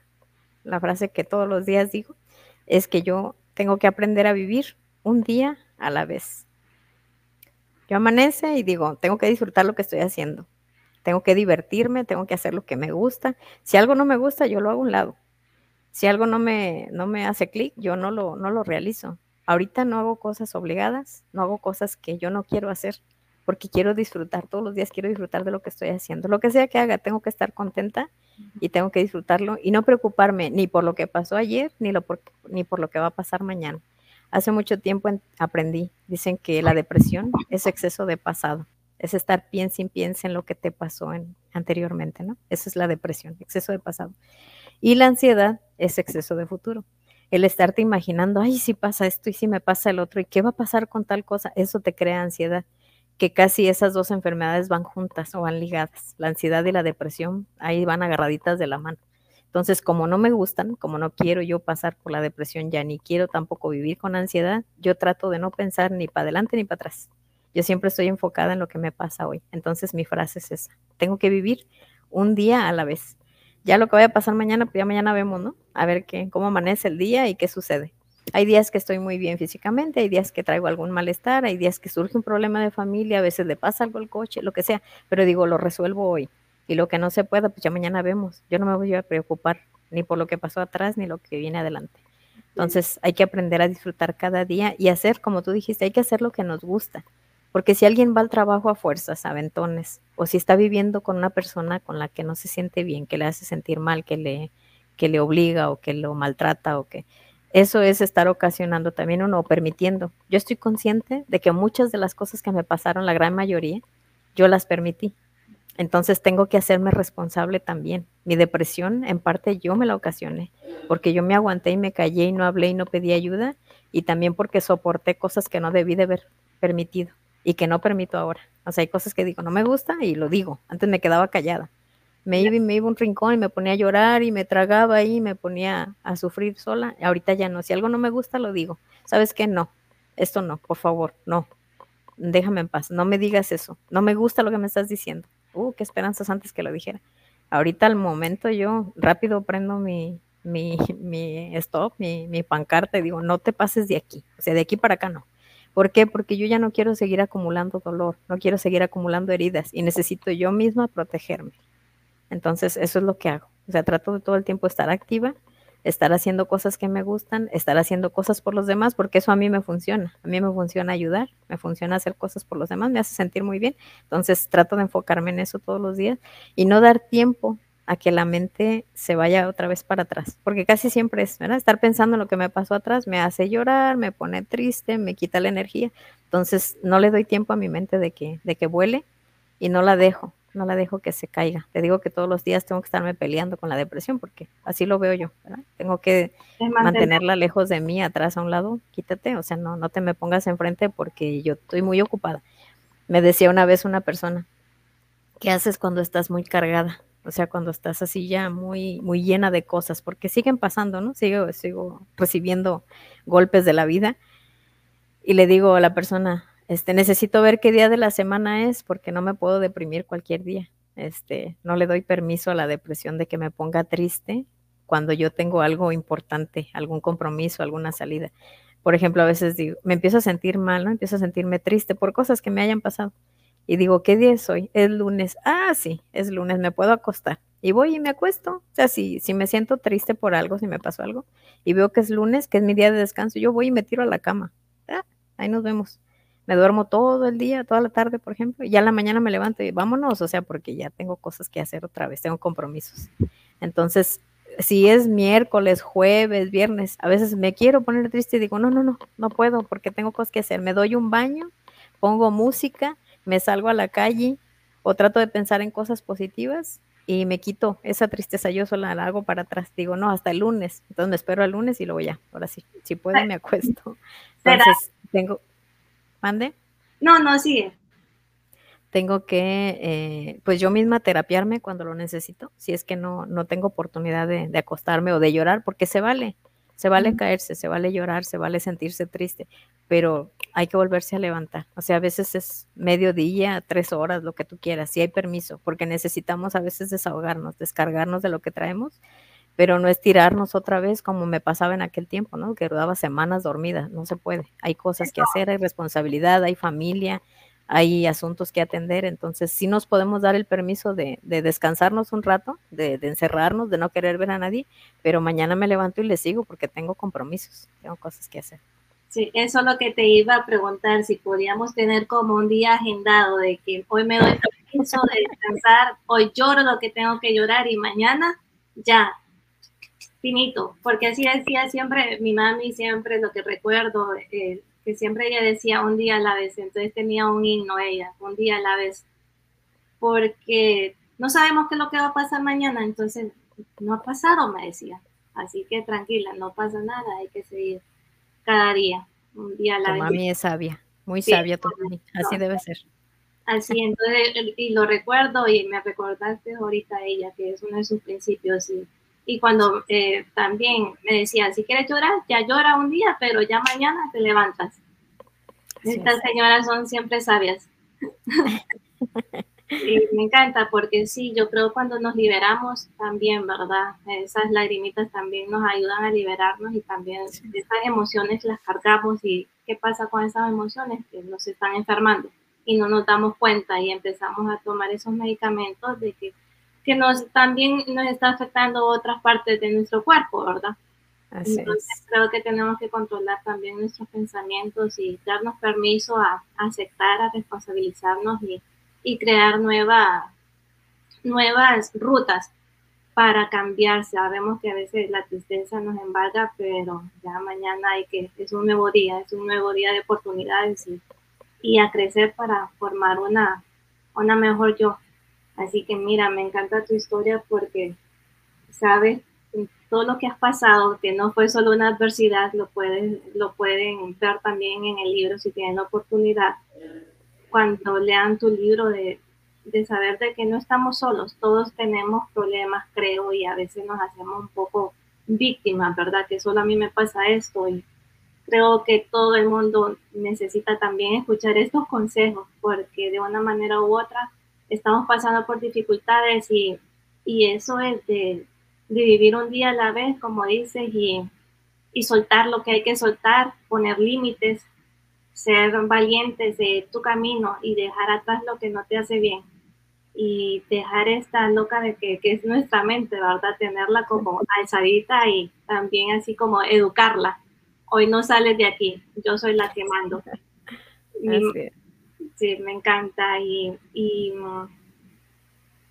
la frase que todos los días digo, es que yo tengo que aprender a vivir un día a la vez. Yo amanece y digo, tengo que disfrutar lo que estoy haciendo. Tengo que divertirme, tengo que hacer lo que me gusta. Si algo no me gusta, yo lo hago a un lado. Si algo no me, no me hace clic, yo no lo, no lo realizo. Ahorita no hago cosas obligadas, no hago cosas que yo no quiero hacer, porque quiero disfrutar, todos los días quiero disfrutar de lo que estoy haciendo. Lo que sea que haga, tengo que estar contenta y tengo que disfrutarlo y no preocuparme ni por lo que pasó ayer ni, lo por, ni por lo que va a pasar mañana. Hace mucho tiempo aprendí, dicen que la depresión es exceso de pasado, es estar piensa y piensa en lo que te pasó en, anteriormente, ¿no? Esa es la depresión, exceso de pasado. Y la ansiedad es exceso de futuro. El estarte imaginando, ay, si pasa esto y si me pasa el otro, y qué va a pasar con tal cosa, eso te crea ansiedad que casi esas dos enfermedades van juntas o van ligadas. La ansiedad y la depresión ahí van agarraditas de la mano. Entonces, como no me gustan, como no quiero yo pasar por la depresión ya, ni quiero tampoco vivir con ansiedad, yo trato de no pensar ni para adelante ni para atrás. Yo siempre estoy enfocada en lo que me pasa hoy. Entonces, mi frase es esa. Tengo que vivir un día a la vez. Ya lo que vaya a pasar mañana, pues ya mañana vemos, ¿no? A ver qué, cómo amanece el día y qué sucede. Hay días que estoy muy bien físicamente, hay días que traigo algún malestar, hay días que surge un problema de familia, a veces le pasa algo al coche, lo que sea, pero digo, lo resuelvo hoy. Y lo que no se pueda, pues ya mañana vemos. Yo no me voy a preocupar ni por lo que pasó atrás ni lo que viene adelante. Entonces hay que aprender a disfrutar cada día y hacer, como tú dijiste, hay que hacer lo que nos gusta. Porque si alguien va al trabajo a fuerzas, a aventones, o si está viviendo con una persona con la que no se siente bien, que le hace sentir mal, que le, que le obliga o que lo maltrata o que eso es estar ocasionando también uno permitiendo. Yo estoy consciente de que muchas de las cosas que me pasaron, la gran mayoría, yo las permití. Entonces tengo que hacerme responsable también. Mi depresión, en parte, yo me la ocasioné, porque yo me aguanté y me callé y no hablé y no pedí ayuda, y también porque soporté cosas que no debí de haber permitido y que no permito ahora. O sea, hay cosas que digo, no me gusta y lo digo. Antes me quedaba callada. Me iba y me iba a un rincón y me ponía a llorar y me tragaba ahí y me ponía a sufrir sola. Ahorita ya no. Si algo no me gusta, lo digo. ¿Sabes qué? No. Esto no, por favor, no. Déjame en paz. No me digas eso. No me gusta lo que me estás diciendo. Uh, qué esperanzas antes que lo dijera. Ahorita al momento yo rápido prendo mi, mi, mi stop, mi, mi pancarta y digo, no te pases de aquí. O sea, de aquí para acá no. ¿Por qué? Porque yo ya no quiero seguir acumulando dolor, no quiero seguir acumulando heridas y necesito yo misma protegerme. Entonces, eso es lo que hago. O sea, trato de todo el tiempo estar activa, estar haciendo cosas que me gustan, estar haciendo cosas por los demás, porque eso a mí me funciona. A mí me funciona ayudar, me funciona hacer cosas por los demás, me hace sentir muy bien. Entonces, trato de enfocarme en eso todos los días y no dar tiempo a que la mente se vaya otra vez para atrás, porque casi siempre es, ¿verdad? Estar pensando en lo que me pasó atrás me hace llorar, me pone triste, me quita la energía. Entonces, no le doy tiempo a mi mente de que, de que vuele y no la dejo, no la dejo que se caiga. Te digo que todos los días tengo que estarme peleando con la depresión, porque así lo veo yo, ¿verdad? Tengo que mantenerla lejos de mí, atrás a un lado, quítate, o sea, no, no te me pongas enfrente porque yo estoy muy ocupada. Me decía una vez una persona, ¿qué haces cuando estás muy cargada? o sea, cuando estás así ya muy, muy llena de cosas, porque siguen pasando, ¿no? Sigo, sigo recibiendo golpes de la vida y le digo a la persona, este, necesito ver qué día de la semana es porque no me puedo deprimir cualquier día. Este, no le doy permiso a la depresión de que me ponga triste cuando yo tengo algo importante, algún compromiso, alguna salida. Por ejemplo, a veces digo, me empiezo a sentir mal, ¿no? Empiezo a sentirme triste por cosas que me hayan pasado y digo, ¿qué día es hoy? Es lunes. Ah, sí, es lunes, me puedo acostar. Y voy y me acuesto. O sea, si, si me siento triste por algo, si me pasó algo, y veo que es lunes, que es mi día de descanso, yo voy y me tiro a la cama. Ah, ahí nos vemos. Me duermo todo el día, toda la tarde, por ejemplo, y ya en la mañana me levanto y vámonos, o sea, porque ya tengo cosas que hacer otra vez, tengo compromisos. Entonces, si es miércoles, jueves, viernes, a veces me quiero poner triste y digo, no, no, no, no puedo porque tengo cosas que hacer. Me doy un baño, pongo música me salgo a la calle o trato de pensar en cosas positivas y me quito esa tristeza, yo sola la hago para atrás, digo, no, hasta el lunes, entonces me espero al lunes y luego ya, ahora sí, si puedo me acuesto. Entonces, tengo, ¿mande? No, no, sigue. Tengo que, eh, pues yo misma terapiarme cuando lo necesito, si es que no, no tengo oportunidad de, de acostarme o de llorar, porque se vale, se vale caerse, se vale llorar, se vale sentirse triste, pero hay que volverse a levantar. O sea, a veces es mediodía, tres horas, lo que tú quieras, si hay permiso, porque necesitamos a veces desahogarnos, descargarnos de lo que traemos, pero no es tirarnos otra vez como me pasaba en aquel tiempo, ¿no? Que daba semanas dormidas, no se puede. Hay cosas que hacer, hay responsabilidad, hay familia, hay asuntos que atender, entonces sí nos podemos dar el permiso de, descansarnos un rato, de, encerrarnos, de no querer ver a nadie, pero mañana me levanto y le sigo porque tengo compromisos, tengo cosas que hacer. Sí, eso es lo que te iba a preguntar, si podíamos tener como un día agendado de que hoy me doy permiso de descansar, hoy lloro lo que tengo que llorar y mañana ya, finito, porque así decía siempre mi mami, siempre lo que recuerdo, eh, que siempre ella decía un día a la vez, entonces tenía un himno ella, un día a la vez, porque no sabemos qué es lo que va a pasar mañana, entonces no ha pasado, me decía. Así que tranquila, no pasa nada, hay que seguir cada día, un día a la vez. Mami es sabia, muy sabia tu mami, así debe ser. Así, entonces, y lo recuerdo y me recordaste ahorita ella, que es uno de sus principios, y y cuando eh, también me decía, si quieres llorar, ya llora un día, pero ya mañana te levantas. Estas señoras son siempre sabias. y me encanta porque sí, yo creo cuando nos liberamos también, ¿verdad? Esas lagrimitas también nos ayudan a liberarnos y también esas emociones las cargamos y ¿qué pasa con esas emociones? Que nos están enfermando y no nos damos cuenta y empezamos a tomar esos medicamentos de que que nos también nos está afectando otras partes de nuestro cuerpo, ¿verdad? Entonces creo que tenemos que controlar también nuestros pensamientos y darnos permiso a, aceptar, a responsabilizarnos y, y crear nuevas nuevas rutas para cambiar. Sabemos que a veces la tristeza nos embarga, pero ya mañana hay que, es un nuevo día, es un nuevo día de oportunidades y, y a crecer para formar una, una mejor yo. Así que mira, me encanta tu historia porque, sabes, todo lo que has pasado, que no fue solo una adversidad, lo, pueden lo pueden ver también en el libro si tienen la oportunidad. Cuando lean tu libro de, de saber de que no estamos solos, todos tenemos problemas, creo, y a veces nos hacemos un poco víctimas, ¿verdad? Que solo a mí me pasa esto y creo que todo el mundo necesita también escuchar estos consejos porque de una manera u otra estamos pasando por dificultades y, y eso es de, vivir un día a la vez, como dices, y, y soltar lo que hay que soltar, poner límites, ser valientes de tu camino y dejar atrás lo que no te hace bien y dejar esta loca de que, que, es nuestra mente, ¿verdad? Tenerla como alzadita y también así como educarla. Hoy no sales de aquí, yo soy la que mando. sí, me encanta. Y, y,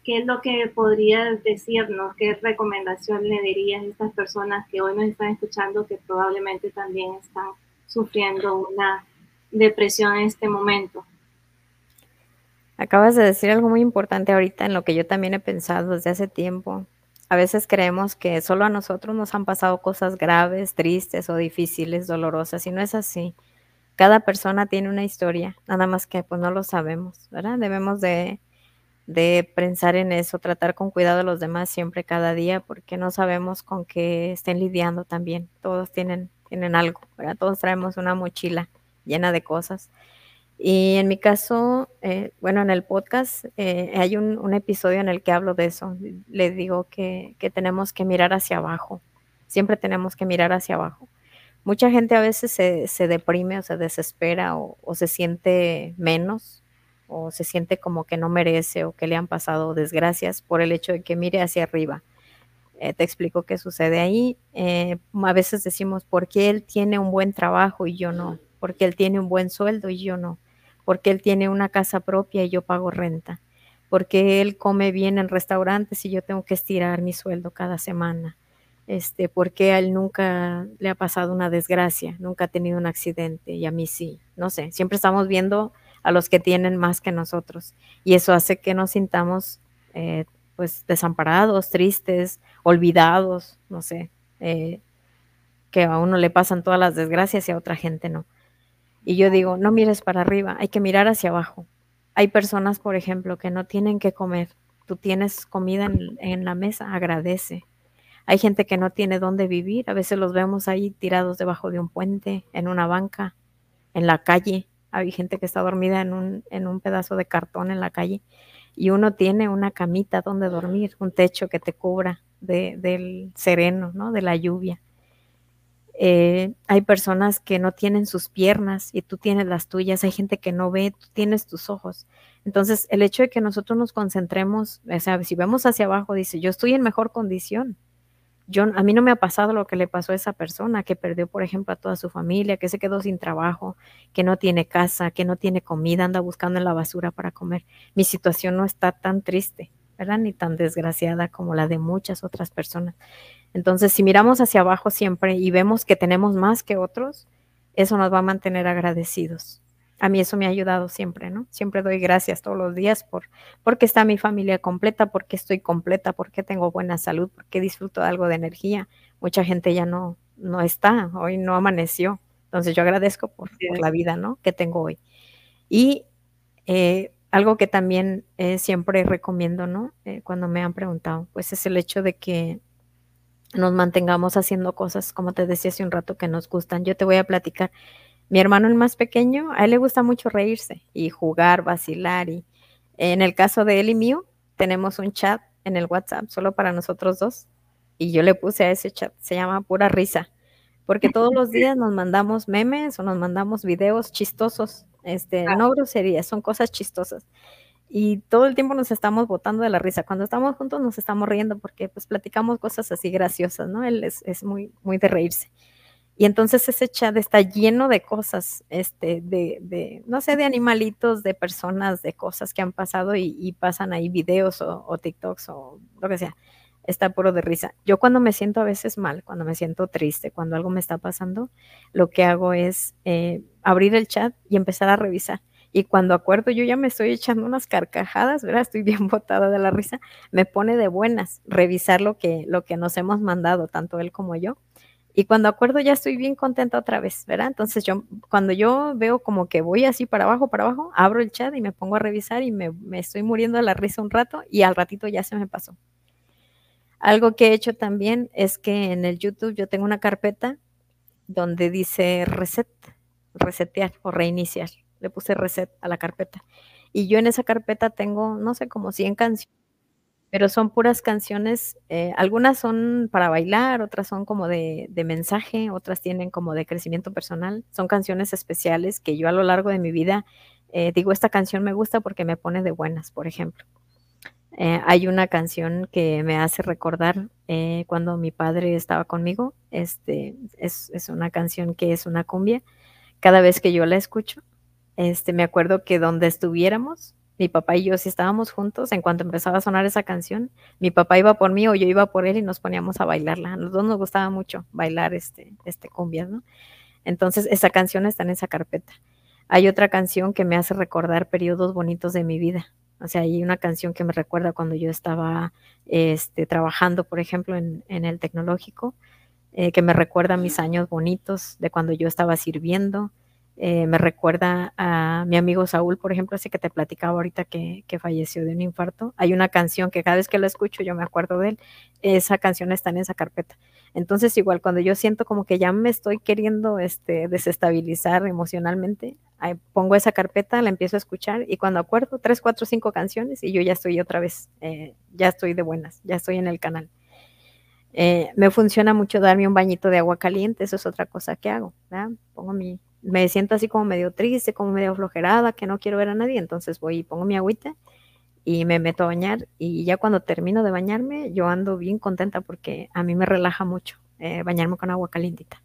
¿qué es lo que podrías decirnos? ¿Qué recomendación le dirías a estas personas que hoy nos están escuchando que probablemente también están sufriendo una depresión en este momento? Acabas de decir algo muy importante ahorita en lo que yo también he pensado desde hace tiempo. A veces creemos que solo a nosotros nos han pasado cosas graves, tristes o difíciles, dolorosas, y no es así. Cada persona tiene una historia, nada más que pues no lo sabemos, ¿verdad? Debemos de, de pensar en eso, tratar con cuidado a los demás siempre, cada día, porque no sabemos con qué estén lidiando también. Todos tienen, tienen algo, ¿verdad? Todos traemos una mochila llena de cosas. Y en mi caso, eh, bueno, en el podcast eh, hay un, episodio en el que hablo de eso. Le digo que, tenemos que mirar hacia abajo. Siempre tenemos que mirar hacia abajo. Mucha gente a veces se, deprime o se desespera o, se siente menos o se siente como que no merece o que le han pasado desgracias por el hecho de que mire hacia arriba. Eh, te explico qué sucede ahí. a veces decimos, ¿por qué él tiene un buen trabajo y yo no? Porque él tiene un buen sueldo y yo no porque él tiene una casa propia y yo pago renta, porque él come bien en restaurantes y yo tengo que estirar mi sueldo cada semana, este, porque a él nunca le ha pasado una desgracia, nunca ha tenido un accidente y a mí sí, no sé, siempre estamos viendo a los que tienen más que nosotros y eso hace que nos sintamos eh, pues desamparados, tristes, olvidados, no sé, eh, que a uno le pasan todas las desgracias y a otra gente no. Y yo digo, no mires para arriba, hay que mirar hacia abajo. Hay personas, por ejemplo, que no tienen que comer. Tú tienes comida en, la mesa, agradece. Hay gente que no tiene dónde vivir. A veces los vemos ahí tirados debajo de un puente, en una banca, en la calle. Hay gente que está dormida en un, en un pedazo de cartón en la calle. Y uno tiene una camita donde dormir, un techo que te cubra del sereno, ¿no? De la lluvia. Eh, hay personas que no tienen sus piernas y tú tienes las tuyas, hay gente que no ve, tú tienes tus ojos. Entonces, el hecho de que nosotros nos concentremos, o sea, si vemos hacia abajo, dice, yo estoy en mejor condición. Yo, a mí no me ha pasado lo que le pasó a esa persona que perdió, por ejemplo, a toda su familia, que se quedó sin trabajo, que no tiene casa, que no tiene comida, anda buscando en la basura para comer. Mi situación no está tan triste, ¿verdad? Ni tan desgraciada como la de muchas otras personas. Entonces, si miramos hacia abajo siempre y vemos que tenemos más que otros, eso nos va a mantener agradecidos. A mí eso me ha ayudado siempre, ¿no? Siempre doy gracias todos los días por porque está mi familia completa, porque estoy completa, porque tengo buena salud, porque disfruto de algo de energía. Mucha gente ya no no está, hoy no amaneció. Entonces yo agradezco por, la vida, ¿no? Que tengo hoy. Y eh, algo que también eh, siempre recomiendo, ¿no? Eh, cuando me han preguntado, pues es el hecho de que nos mantengamos haciendo cosas, como te decía hace un rato, que nos gustan. Yo te voy a platicar. Mi hermano el más pequeño, a él le gusta mucho reírse y jugar, vacilar. Y en el caso de él y mío, tenemos un chat en el WhatsApp solo para nosotros dos. Y yo le puse a ese chat, se llama pura risa, porque todos los días nos mandamos memes o nos mandamos videos chistosos, este, no groserías, son cosas chistosas. y todo el tiempo nos estamos botando de la risa. Cuando estamos juntos nos estamos riendo porque pues platicamos cosas así graciosas, ¿no? Él es, es muy, muy de reírse. Y entonces ese chat está lleno de cosas, este, de, de, no sé, de animalitos, de personas, de cosas que han pasado y, pasan ahí videos o, TikToks o lo que sea. Está puro de risa. Yo cuando me siento a veces mal, cuando me siento triste, cuando algo me está pasando, lo que hago es eh, abrir el chat y empezar a revisar. Y cuando acuerdo, yo ya me estoy echando unas carcajadas, ¿verdad? Estoy bien botada de la risa. Me pone de buenas revisar lo que, lo que nos hemos mandado, tanto él como yo y cuando acuerdo ya estoy bien contenta otra vez, ¿verdad? Entonces yo, cuando yo veo como que voy así para abajo, para abajo, abro el chat y me pongo a revisar y me, estoy muriendo de la risa un rato y al ratito ya se me pasó. Algo que he hecho también es que en el YouTube yo tengo una carpeta donde dice reset, resetear o reiniciar. Le puse reset a la carpeta. Y yo en esa carpeta tengo, no sé, como 100 canciones pero son puras canciones, eh, algunas son para bailar, otras son como de, mensaje, otras tienen como de crecimiento personal, son canciones especiales que yo a lo largo de mi vida eh, digo, esta canción me gusta porque me pone de buenas, por ejemplo. Eh, hay una canción que me hace recordar cuando mi padre estaba conmigo, este, es, es, una canción que es una cumbia, cada vez que yo la escucho, este, me acuerdo que donde estuviéramos, mi papá y yo, si estábamos juntos, en cuanto empezaba a sonar esa canción, mi papá iba por mí o yo iba por él y nos poníamos a bailarla. A los dos nos gustaba mucho bailar este, este cumbias, ¿no? Entonces, esa canción está en esa carpeta. Hay otra canción que me hace recordar periodos bonitos de mi vida. O sea, hay una canción que me recuerda cuando yo estaba este, trabajando, por ejemplo, en, en el tecnológico, eh, que me recuerda mis años bonitos de cuando yo estaba sirviendo, eh, me recuerda a mi amigo Saúl, por ejemplo, ese que te platicaba ahorita que, falleció de un infarto. Hay una canción que cada vez que la escucho yo me acuerdo de él. Esa canción está en esa carpeta. Entonces, igual, cuando yo siento como que ya me estoy queriendo este, desestabilizar emocionalmente, pongo esa carpeta, la empiezo a escuchar y cuando acuerdo, tres, cuatro, cinco canciones y yo ya estoy otra vez, eh, ya estoy de buenas, ya estoy en el canal. Eh, me funciona mucho darme un bañito de agua caliente, eso es otra cosa que hago. Pongo mi, me siento así como medio triste, como medio flojerada, que no quiero ver a nadie, entonces voy y pongo mi agüita y me meto a bañar y ya cuando termino de bañarme yo ando bien contenta porque a mí me relaja mucho eh, bañarme con agua calientita.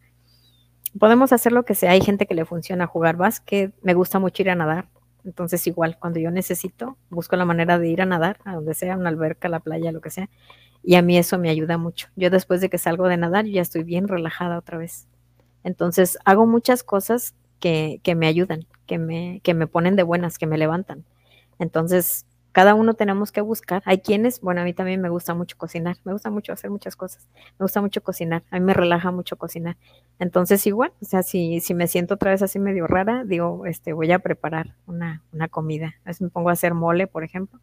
Podemos hacer lo que sea, hay gente que le funciona jugar básquet, me gusta mucho ir a nadar, entonces igual cuando yo necesito busco la manera de ir a nadar, a donde sea, una alberca, la playa, lo que sea, y a mí eso me ayuda mucho. Yo después de que salgo de nadar ya estoy bien relajada otra vez. Entonces hago muchas cosas que, que me ayudan, que me, que me ponen de buenas, que me levantan. Entonces, cada uno tenemos que buscar. Hay quienes, bueno, a mí también me gusta mucho cocinar, me gusta mucho hacer muchas cosas, me gusta mucho cocinar, a mí me relaja mucho cocinar. Entonces, igual, o sea, si, si me siento otra vez así medio rara, digo, este, voy a preparar una, una comida. A veces me pongo a hacer mole, por ejemplo.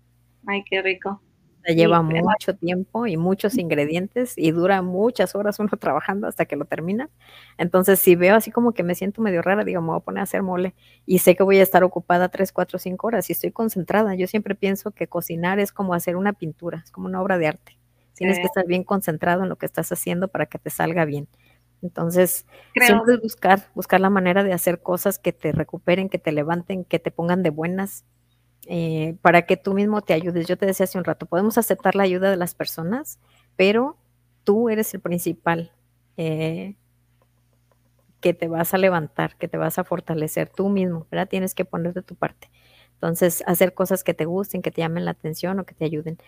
Ay, qué rico lleva mucho tiempo y muchos ingredientes y dura muchas horas uno trabajando hasta que lo termina. Entonces, si veo así como que me siento medio rara, digo, me voy a poner a hacer mole y sé que voy a estar ocupada tres, cuatro, cinco horas y estoy concentrada. Yo siempre pienso que cocinar es como hacer una pintura, es como una obra de arte. Tienes que estar bien concentrado en lo que estás haciendo para que te salga bien. Entonces, siempre buscar, buscar la manera de hacer cosas que te recuperen, que te levanten, que te pongan de buenas, eh, para que tú mismo te ayudes. Yo te decía hace un rato, podemos aceptar la ayuda de las personas, pero tú eres el principal eh, que te vas a levantar, que te vas a fortalecer tú mismo, ¿verdad? Tienes que poner de tu parte. Entonces, hacer cosas que te gusten, que te llamen la atención o que te ayuden.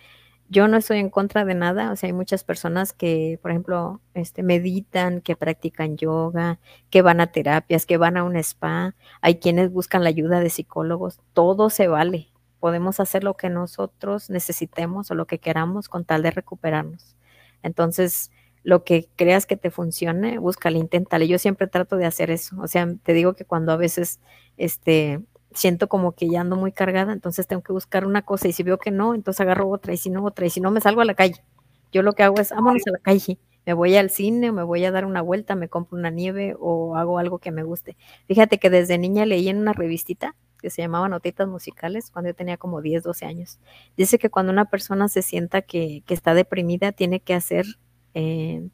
Yo no estoy en contra de nada, o sea, hay muchas personas que, por ejemplo, este, meditan, que practican yoga, que van a terapias, que van a un spa, hay quienes buscan la ayuda de psicólogos, todo se vale. Podemos hacer lo que nosotros necesitemos o lo que queramos con tal de recuperarnos. Entonces, lo que creas que te funcione, búscale, inténtale. Yo siempre trato de hacer eso. O sea, te digo que cuando a veces este, siento como que ya ando muy cargada, entonces tengo que buscar una cosa y si veo que no, entonces agarro otra y si no otra y si no me salgo a la calle. Yo lo que hago es, vámonos a la calle, me voy al cine o me voy a dar una vuelta, me compro una nieve o hago algo que me guste. Fíjate que desde niña leí en una revistita que se llamaba Notitas Musicales cuando yo tenía como 10, 12 años. Dice que cuando una persona se sienta que, que está deprimida, tiene que hacer... Eh,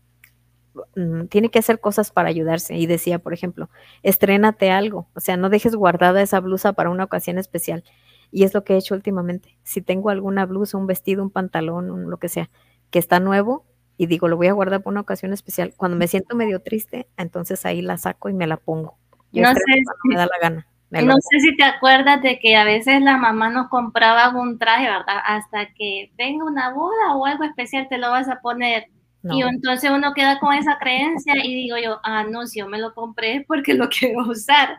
tiene que hacer cosas para ayudarse. Y decía, por ejemplo, estrénate algo, o sea, no dejes guardada esa blusa para una ocasión especial. Y es lo que he hecho últimamente. Si tengo alguna blusa, un vestido, un pantalón, lo que sea, que está nuevo, y digo, lo voy a guardar para una ocasión especial. Cuando me siento medio triste, entonces ahí la saco y me la pongo. Yo no sé si, me da la gana. No sé si te acuerdas de que a veces la mamá nos compraba un traje, ¿verdad? Hasta que venga una boda o algo especial te lo vas a poner. Y entonces uno queda con esa creencia y digo yo, ah, no, si yo me lo compré porque lo quiero usar.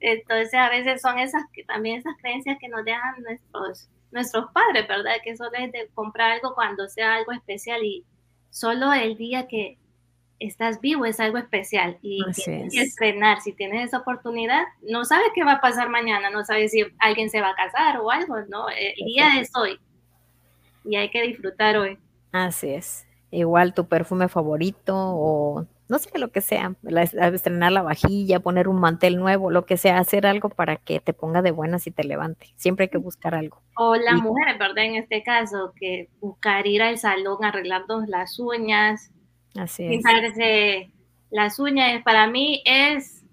Entonces a veces son esas que también esas creencias que nos dejan nuestros, nuestros padres, ¿verdad? Que solo es de comprar algo cuando sea algo especial y solo el día que estás vivo es algo especial y tienes que estrenar. Si tienes esa oportunidad, no sabes qué va a pasar mañana, no sabes si alguien se va a casar o algo, ¿no? El día es hoy y hay que disfrutar hoy. Así es. Igual tu perfume favorito o no sé lo que sea, estrenar la vajilla, poner un mantel nuevo, lo que sea, hacer algo para que te ponga de buenas y te levante. Siempre hay que buscar algo. O la mujer, ¿verdad? En este caso, que buscar ir al salón, arreglarnos las uñas, Así es. Pintarse las uñas para mí es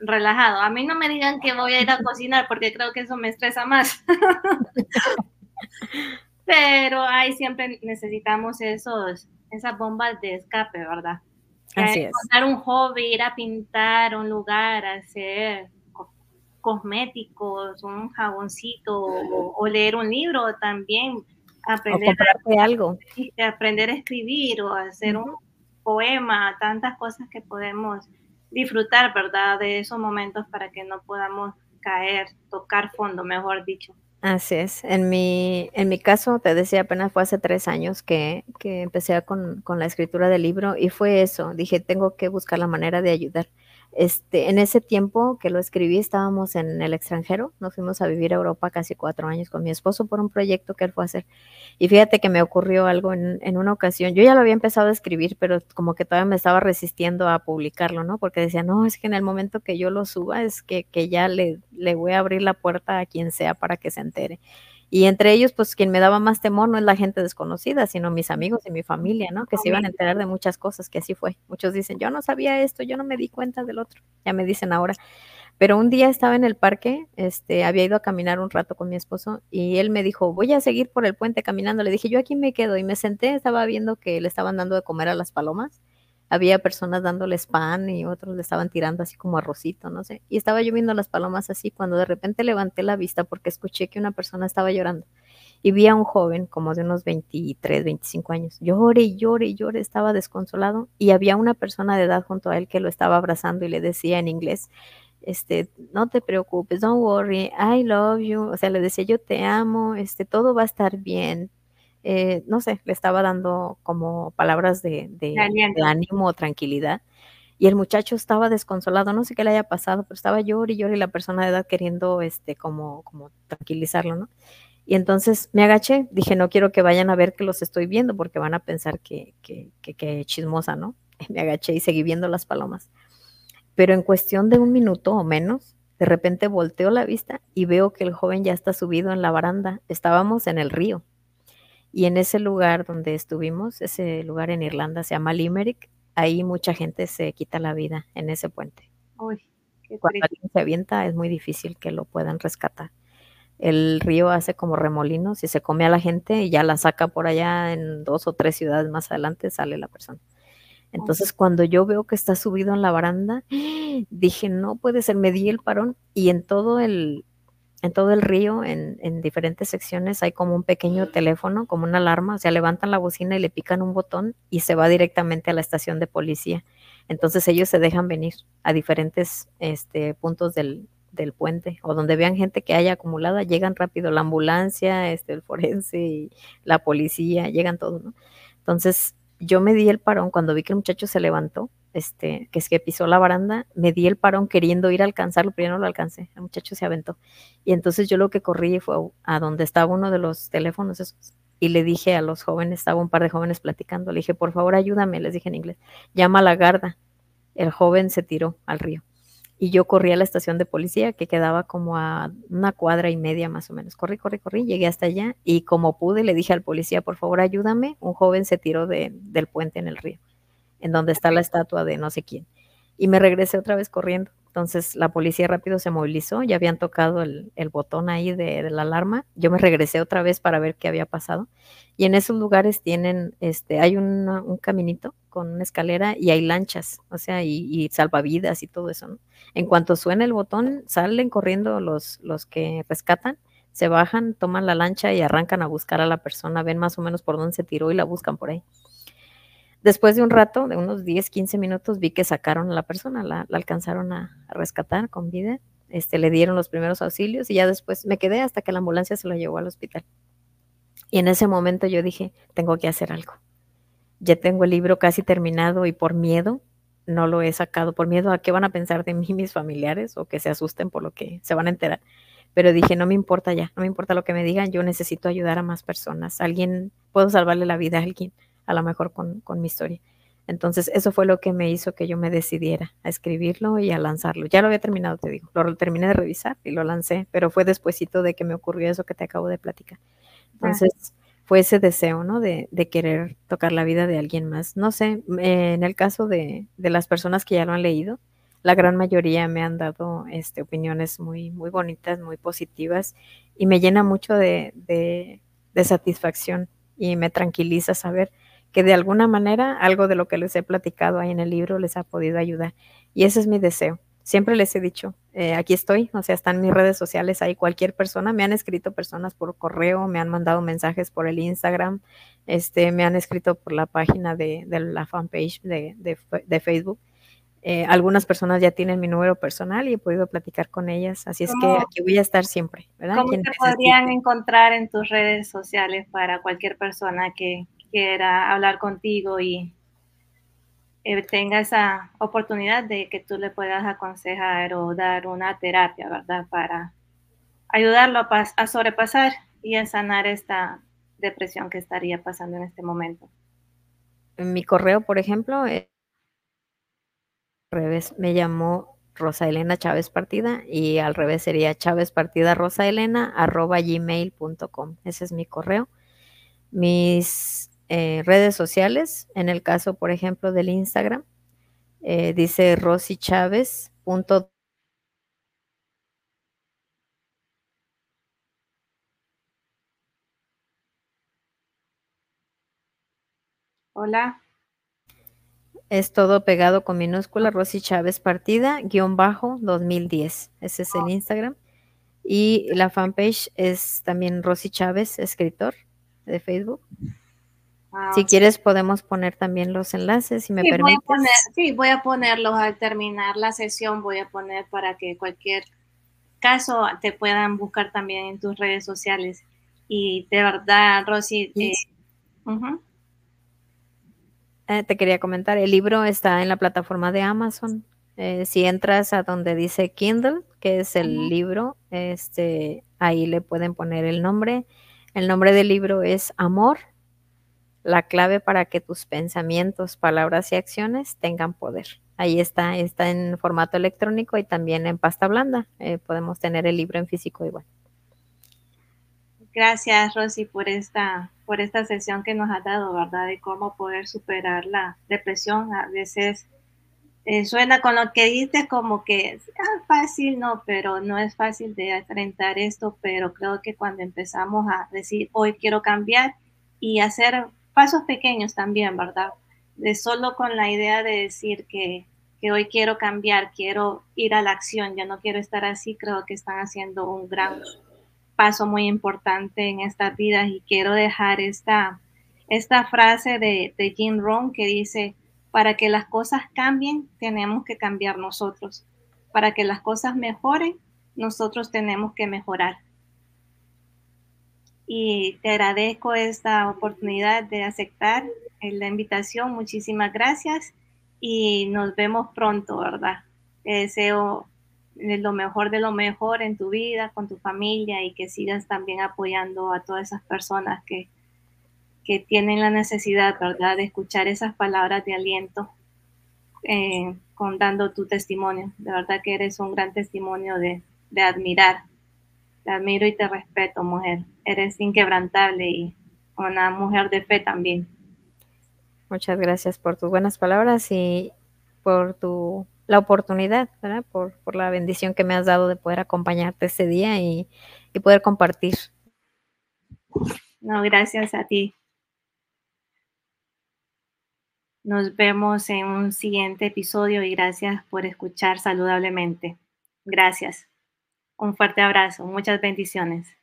relajado. A mí no me digan que voy a ir a cocinar porque creo que eso me estresa más. Pero ahí siempre necesitamos esos, esas bombas de escape, ¿verdad? Así es. un hobby, ir a pintar un lugar, hacer cosméticos, un jaboncito o, leer un libro también. Aprender a, algo. Aprender a escribir o hacer un poema, tantas cosas que podemos disfrutar, ¿verdad? De esos momentos para que no podamos caer, tocar fondo, mejor dicho. Así es. En mi, en mi caso, te decía, apenas fue hace tres años que, que empecé con, con, la escritura del libro y fue eso. Dije, tengo que buscar la manera de ayudar. Este, en ese tiempo que lo escribí estábamos en el extranjero, nos fuimos a vivir a Europa casi cuatro años con mi esposo por un proyecto que él fue a hacer. Y fíjate que me ocurrió algo en, una ocasión, yo ya lo había empezado a escribir, pero como que todavía me estaba resistiendo a publicarlo, ¿no? Porque decía, no, es que en el momento que yo lo suba es que, ya le voy a abrir la puerta a quien sea para que se entere. Y entre ellos, pues quien me daba más temor no es la gente desconocida, sino mis amigos y mi familia, ¿no? Que se iban a enterar de muchas cosas, que así fue. Muchos dicen, yo no sabía esto, yo no me di cuenta del otro. Ya me dicen ahora. Pero un día estaba en el parque, este, había ido a caminar un rato con mi esposo y él me dijo, voy a seguir por el puente caminando. Le dije, yo aquí me quedo y me senté, estaba viendo que le estaban dando de comer a las palomas había personas dándoles pan y otros le estaban tirando así como arrocito, no sé. Y estaba yo viendo las palomas así cuando de repente levanté la vista porque escuché que una persona estaba llorando. Y vi a un joven como de unos 23, 25 años. Llore llore llore, estaba desconsolado. Y había una persona de edad junto a él que lo estaba abrazando y le decía en inglés, este, no te preocupes, don't worry, I love you. O sea, le decía, yo te amo, este, todo va a estar bien, eh, no sé, le estaba dando como palabras de, ánimo o tranquilidad. Y el muchacho estaba desconsolado, no sé qué le haya pasado, pero estaba llorando y llorando y la persona de edad queriendo este, como, como tranquilizarlo, ¿no? Y entonces me agaché, dije, no quiero que vayan a ver que los estoy viendo porque van a pensar que, que, que, que chismosa, ¿no? Me agaché y seguí viendo las palomas. Pero en cuestión de un minuto o menos, de repente volteo la vista y veo que el joven ya está subido en la baranda. Estábamos en el río y en ese lugar donde estuvimos, ese lugar en Irlanda se llama Limerick, ahí mucha gente se quita la vida en ese puente. Uy, Cuando alguien se avienta es muy difícil que lo puedan rescatar. El río hace como remolinos y se come a la gente y ya la saca por allá en dos o tres ciudades más adelante sale la persona. Entonces, cuando yo veo que está subido en la baranda, dije, no puede ser, me di el parón y en todo el, en todo el río, en, diferentes secciones, hay como un pequeño teléfono, como una alarma, o sea, levantan la bocina y le pican un botón y se va directamente a la estación de policía. Entonces ellos se dejan venir a diferentes este, puntos del, puente o donde vean gente que haya acumulada, llegan rápido la ambulancia, este, el forense y la policía, llegan todos, ¿no? Entonces yo me di el parón cuando vi que el muchacho se levantó este, que es que pisó la baranda, me di el parón queriendo ir a alcanzarlo, pero ya no lo alcancé, el muchacho se aventó. Y entonces yo lo que corrí fue a donde estaba uno de los teléfonos esos, y le dije a los jóvenes, estaba un par de jóvenes platicando, le dije, por favor ayúdame, les dije en inglés, llama a la garda. El joven se tiró al río. Y yo corrí a la estación de policía que quedaba como a una cuadra y media más o menos. Corrí, corrí, corrí, llegué hasta allá y como pude le dije al policía, por favor ayúdame. Un joven se tiró del puente en el río en donde está la estatua de no sé quién. Y me regresé otra vez corriendo. Entonces la policía rápido se movilizó, ya habían tocado el, botón ahí de, la alarma. Yo me regresé otra vez para ver qué había pasado. Y en esos lugares tienen, este, hay un caminito con una escalera y hay lanchas, o sea, y, salvavidas y todo eso. En cuanto suena el botón, salen corriendo los, los que rescatan, se bajan, toman la lancha y arrancan a buscar a la persona, ven más o menos por dónde se tiró y la buscan por ahí. Después de un rato, de unos 10, 15 minutos, vi que sacaron a la persona, la, alcanzaron a, rescatar con vida, este, le dieron los primeros auxilios y ya después me quedé hasta que la ambulancia se lo llevó al hospital. Y en ese momento yo dije, tengo que hacer algo. Ya tengo el libro casi terminado y por miedo no lo he sacado, por miedo a qué van a pensar de mí mis familiares o que se asusten por lo que se van a enterar. Pero dije, no me importa ya, no me importa lo que me digan, yo necesito ayudar a más personas. Alguien, puedo salvarle la vida a alguien a lo mejor con, mi historia. Entonces, eso fue lo que me hizo que yo me decidiera a escribirlo y a lanzarlo. Ya lo había terminado, te digo, lo terminé de revisar y lo lancé, pero fue despuesito de que me ocurrió eso que te acabo de platicar. Entonces, fue ese deseo, ¿no? De, de, querer tocar la vida de alguien más. No sé, en el caso de, de, las personas que ya lo han leído, la gran mayoría me han dado este, opiniones muy, muy bonitas, muy positivas y me llena mucho de, de satisfacción y me tranquiliza saber que de alguna manera algo de lo que les he platicado ahí en el libro les ha podido ayudar. Y ese es mi deseo. Siempre les he dicho, eh, aquí estoy, o sea, están mis redes sociales ahí, cualquier persona, me han escrito personas por correo, me han mandado mensajes por el Instagram, este, me han escrito por la página de, la fanpage de, Facebook. Eh, algunas personas ya tienen mi número personal y he podido platicar con ellas, así es que aquí voy a estar siempre. ¿verdad? ¿Cómo te podrían encontrar en tus redes sociales para cualquier persona que, quiera hablar contigo y eh, tenga esa oportunidad de que tú le puedas aconsejar o dar una terapia, ¿verdad? Para ayudarlo a, sobrepasar y a sanar esta depresión que estaría pasando en este momento. En mi correo, por ejemplo, eh, al revés, me llamó Rosa Elena Chávez Partida y al revés sería Chávez Partida Rosa Elena arroba gmail.com. Ese es mi correo. Mis eh, redes sociales. En el caso, por ejemplo, del Instagram, eh, dice Rosy Chávez. Hola. Es todo pegado con minúscula, Rosy Chávez Partida, guion bajo 2010. Ese es el Instagram. Y la fanpage es también Rosy Chávez, escritor de Facebook. Ah, si quieres podemos poner también los enlaces, si me sí, permites. Voy a poner, sí, voy a ponerlos al terminar la sesión, voy a poner para que cualquier caso te puedan buscar también en tus redes sociales. Y de verdad, Rosy, eh, eh, te quería comentar, el libro está en la plataforma de Amazon. Eh, si entras a donde dice Kindle, que es el libro, este, ahí le pueden poner el nombre. El nombre del libro es Amor, la clave para que tus pensamientos, palabras y acciones tengan poder. Ahí está, está en formato electrónico y también en pasta blanda. Eh, podemos tener el libro en físico igual. Gracias, Rosy, por esta, por esta sesión que nos ha dado, ¿verdad? De cómo poder superar la depresión. A veces eh, suena con lo que dices como que es ah, fácil, no, pero no es fácil de enfrentar esto, pero creo que cuando empezamos a decir, hoy quiero cambiar y hacer pasos pequeños también, ¿verdad? De solo con la idea de decir que, hoy quiero cambiar, quiero ir a la acción, ya no quiero estar así, creo que están haciendo un gran paso muy importante en estas vidas y quiero dejar esta, esta frase de, de Jim Rohn que dice, para que las cosas cambien, tenemos que cambiar nosotros. Para que las cosas mejoren, nosotros tenemos que mejorar y te agradezco esta oportunidad de aceptar la invitación. Muchísimas gracias y nos vemos pronto, ¿verdad? Te deseo lo mejor de lo mejor en tu vida, con tu familia y que sigas también apoyando a todas esas personas que, que tienen la necesidad, ¿verdad?, de escuchar esas palabras de aliento eh, con dando tu testimonio. De verdad que eres un gran testimonio de, de admirar te admiro y te respeto, mujer. Eres inquebrantable y una mujer de fe también. Muchas gracias por tus buenas palabras y por tu la oportunidad, ¿verdad? Por, por, la bendición que me has dado de poder acompañarte ese día y, y poder compartir. No, gracias a ti. Nos vemos en un siguiente episodio y gracias por escuchar saludablemente. Gracias. Un fuerte abrazo. Muchas bendiciones.